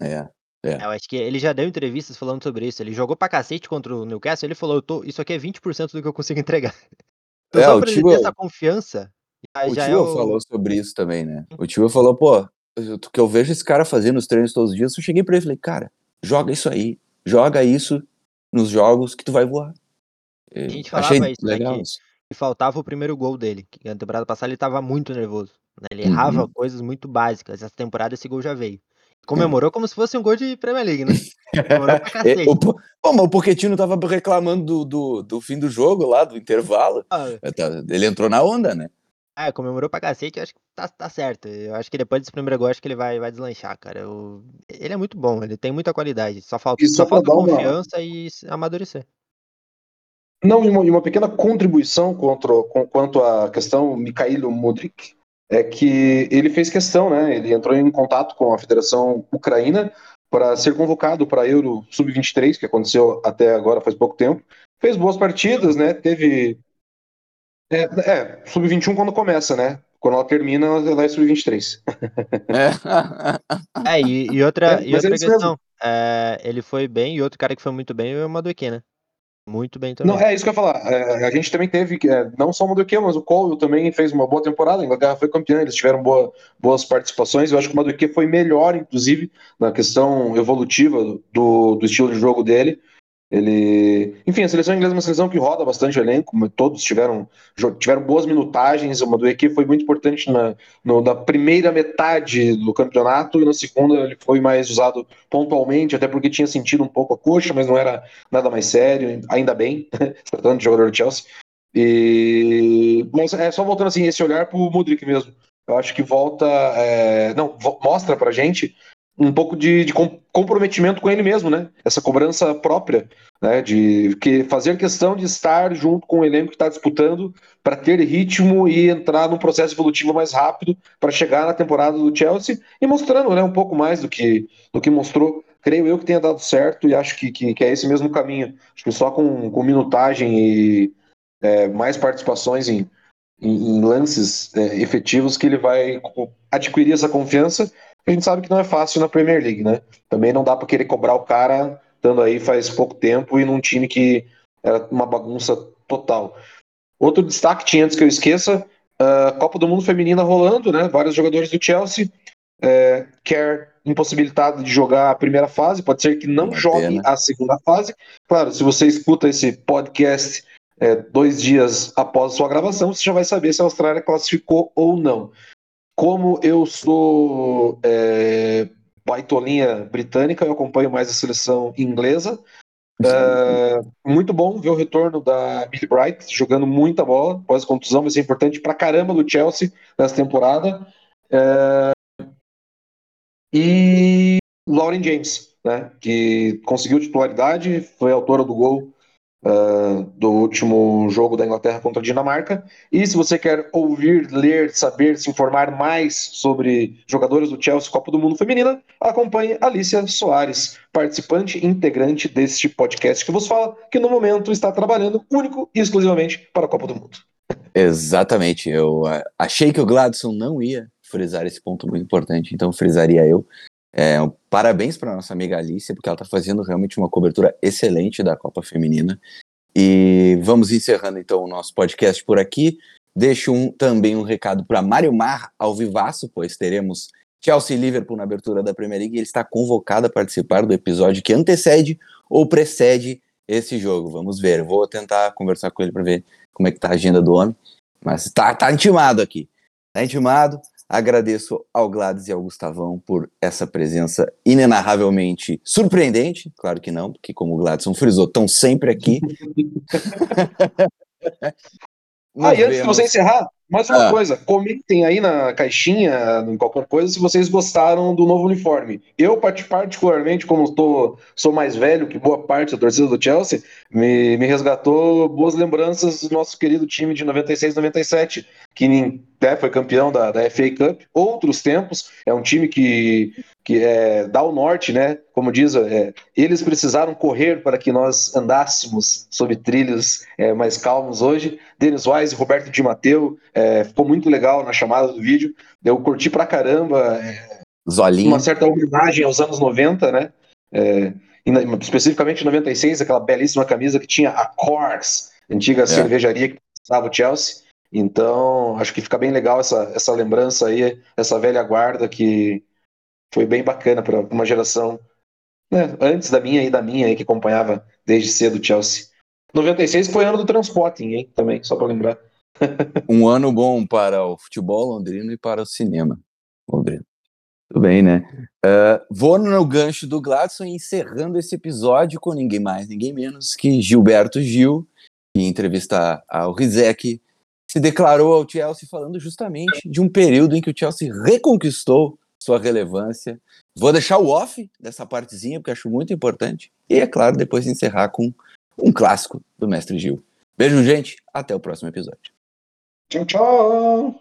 É. Eu acho que ele já deu entrevistas falando sobre isso. Ele jogou pra cacete contra o Newcastle. Ele falou: eu tô, Isso aqui é 20% do que eu consigo entregar. Então, É, só o pra ele Tio- ter essa confiança, já, O já tio é o. falou sobre isso também, né? O tio falou, pô, o que eu vejo esse cara fazendo os treinos todos os dias, eu cheguei pra ele e falei, cara, joga isso aí, joga isso nos jogos que tu vai voar. A gente Achei falava isso, né, legal que- isso. E faltava o primeiro gol dele. Que na temporada passada ele tava muito nervoso. né? Ele errava Uhum. coisas muito básicas. Essa temporada esse gol já veio. Comemorou como se fosse um gol de Premier League, né? Comemorou pra É, cacete. o, pô, mas o Pochettino tava reclamando do, do, do fim do jogo lá, do intervalo. Ah, É, Ele entrou na onda, né? É, comemorou pra cacete, eu acho que tá, tá certo. Eu acho que depois desse primeiro gol, acho que ele vai, vai deslanchar, cara. Eu- Ele é muito bom, ele tem muita qualidade. Só falta, só falta dar uma- confiança e amadurecer. Não, e uma, uma pequena contribuição contra, com, quanto à questão Mikhailo Mudrik é que ele fez questão, né? Ele entrou em contato com a Federação Ucraína para ser convocado para Euro Sub-23, que aconteceu até agora faz pouco tempo. Fez boas partidas, né? Teve. É, é Sub-21 quando começa, né? Quando ela termina, ela é Sub-23. É. É, e, e outra, É, e é outra questão. é, ele foi bem, e outro cara que foi muito bem é o Madueque, né? Muito bem também. Não, é isso que eu ia falar. É, a gente também teve, é, não só o Madueke, mas o Cole também fez uma boa temporada. A Inglaterra foi campeã, eles tiveram boa- boas participações. Eu acho que o Madueke foi melhor, inclusive, na questão evolutiva do, do estilo de jogo dele. Ele, enfim, a seleção inglesa é uma seleção que roda bastante o elenco, todos tiveram, tiveram boas minutagens. O Madueke foi muito importante na, no- na primeira metade do campeonato e na segunda ele foi mais usado pontualmente, até porque tinha sentido um pouco a coxa, mas não era nada mais sério, ainda bem, tratando de jogador do Chelsea. E... Mas é só voltando assim, esse olhar pro Mudrik mesmo. eu acho que volta. É, não, mostra pra gente um pouco de, de, comprometimento com ele mesmo, né? Essa cobrança própria, né? De que fazer questão de estar junto com o elenco que está disputando para ter ritmo e entrar num processo evolutivo mais rápido para chegar na temporada do Chelsea e mostrando, né? Um pouco mais do que do que mostrou. Creio eu que tenha dado certo e acho que, que, que é esse mesmo caminho. Acho que só com, com minutagem e é, mais participações em, em, lances é, efetivos que ele vai adquirir essa confiança a gente sabe que não é fácil na Premier League, né? Também não dá para querer cobrar o cara estando aí faz pouco tempo e num time que era uma bagunça total. Outro destaque tinha antes que eu esqueça, a Copa do Mundo Feminina rolando, né? Vários jogadores do Chelsea é, quer impossibilitado de jogar a primeira fase, pode ser que não jogue a segunda fase. Claro, se você escuta esse podcast é, dois dias após a sua gravação, você já vai saber se a Austrália classificou ou não. Como eu sou é, baitolinha britânica, eu acompanho mais a seleção inglesa. É, muito bom ver o retorno da Billy Bright jogando muita bola pós-contusão, vai ser importante pra caramba do Chelsea nessa temporada. É, e Lauren James, né, que conseguiu titularidade, foi autora do gol uh, do último jogo da Inglaterra contra a Dinamarca. E se você quer ouvir, ler, saber, se informar mais sobre jogadores do Chelsea Copa do Mundo Feminina, acompanhe Alicia Soares, participante integrante deste podcast que vos fala, que no momento está trabalhando único e exclusivamente para a Copa do Mundo. Exatamente. Eu uh, achei que o Gladson não ia frisar esse ponto muito importante, então frisaria eu. É, parabéns para nossa amiga Alice, porque ela está fazendo realmente uma cobertura excelente da Copa Feminina. E vamos encerrando então o nosso podcast por aqui. Deixo um, também um recado para Mário Mar ao vivaço, pois teremos Chelsea e Liverpool na abertura da Premier League. Ele está convocado a participar do episódio que antecede ou precede esse jogo. Vamos ver. Vou tentar conversar com ele para ver como é que tá a agenda do homem. Mas tá, tá intimado aqui. Tá intimado. Agradeço ao Gladys e ao Gustavão por essa presença inenarravelmente surpreendente. Claro que não, porque como o Gladson frisou, estão sempre aqui. ah, e antes de você encerrar, mais uma ah. coisa, comentem aí na caixinha, em qualquer coisa, se vocês gostaram do novo uniforme. Eu, particularmente, como tô, sou mais velho que boa parte da torcida do Chelsea, me, me resgatou boas lembranças do nosso querido time de 96, 97, que né, foi campeão da, da FA Cup. Outros tempos, é um time que, que é, dá o norte, né? Como diz, é, eles precisaram correr para que nós andássemos sob trilhos é, mais calmos hoje. Denis Wise, Roberto Di Matteo, é, ficou muito legal na chamada do vídeo. Eu curti pra caramba. É, Zolinho. Uma certa homenagem aos anos 90, né? É, especificamente 96, aquela belíssima camisa que tinha a Cors, antiga cervejaria que estava o Chelsea. Então, acho que fica bem legal essa, essa lembrança aí, essa velha guarda que foi bem bacana para uma geração né, antes da minha e da minha aí, que acompanhava desde cedo o Chelsea. 96 foi ano do Transporting, hein, também, só para lembrar. Um ano bom para o futebol londrino e para o cinema londrino. Tudo bem, né? Uh, vou no gancho do Gladson encerrando esse episódio com ninguém mais, ninguém menos que Gilberto Gil, em entrevista ao Rizek, se declarou ao Chelsea falando justamente de um período em que o Chelsea reconquistou sua relevância. Vou deixar o off dessa partezinha, porque acho muito importante. E, é claro, depois encerrar com um clássico do Mestre Gil. Beijo, gente. Até o próximo episódio. Tchau, tchau.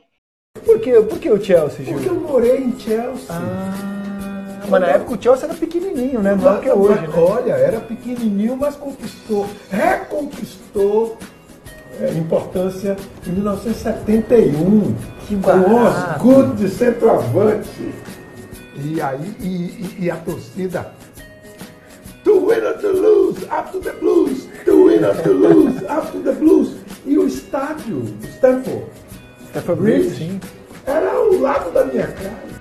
Por que, por que o Chelsea, Gil? Porque eu morei em Chelsea. Ah, mas na época o Chelsea era pequenininho, né? Não é o que é hoje. Né? Olha, era pequenininho, mas conquistou, reconquistou é, importância em 1971 que com Osgood de centroavante. E aí, e, e, e, a torcida. To win or to lose, to the blues. To win or to lose, to the blues. E o estádio, Stanford, Stanford Bridge, sim. era ao lado da minha casa.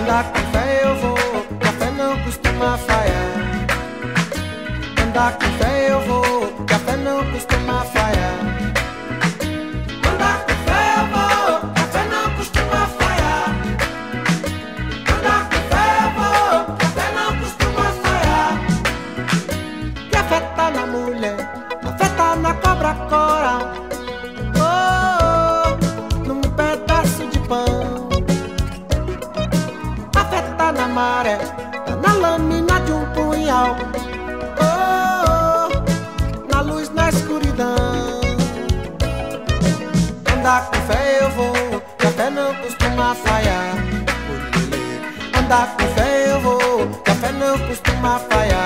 Andar com fé eu vou, café não costuma falhar. Andar com fé eu vou, café não costuma falhar. Andar com fé eu vou, que a fé não costuma falhar. Andar com fé eu vou, que a fé não costuma falhar.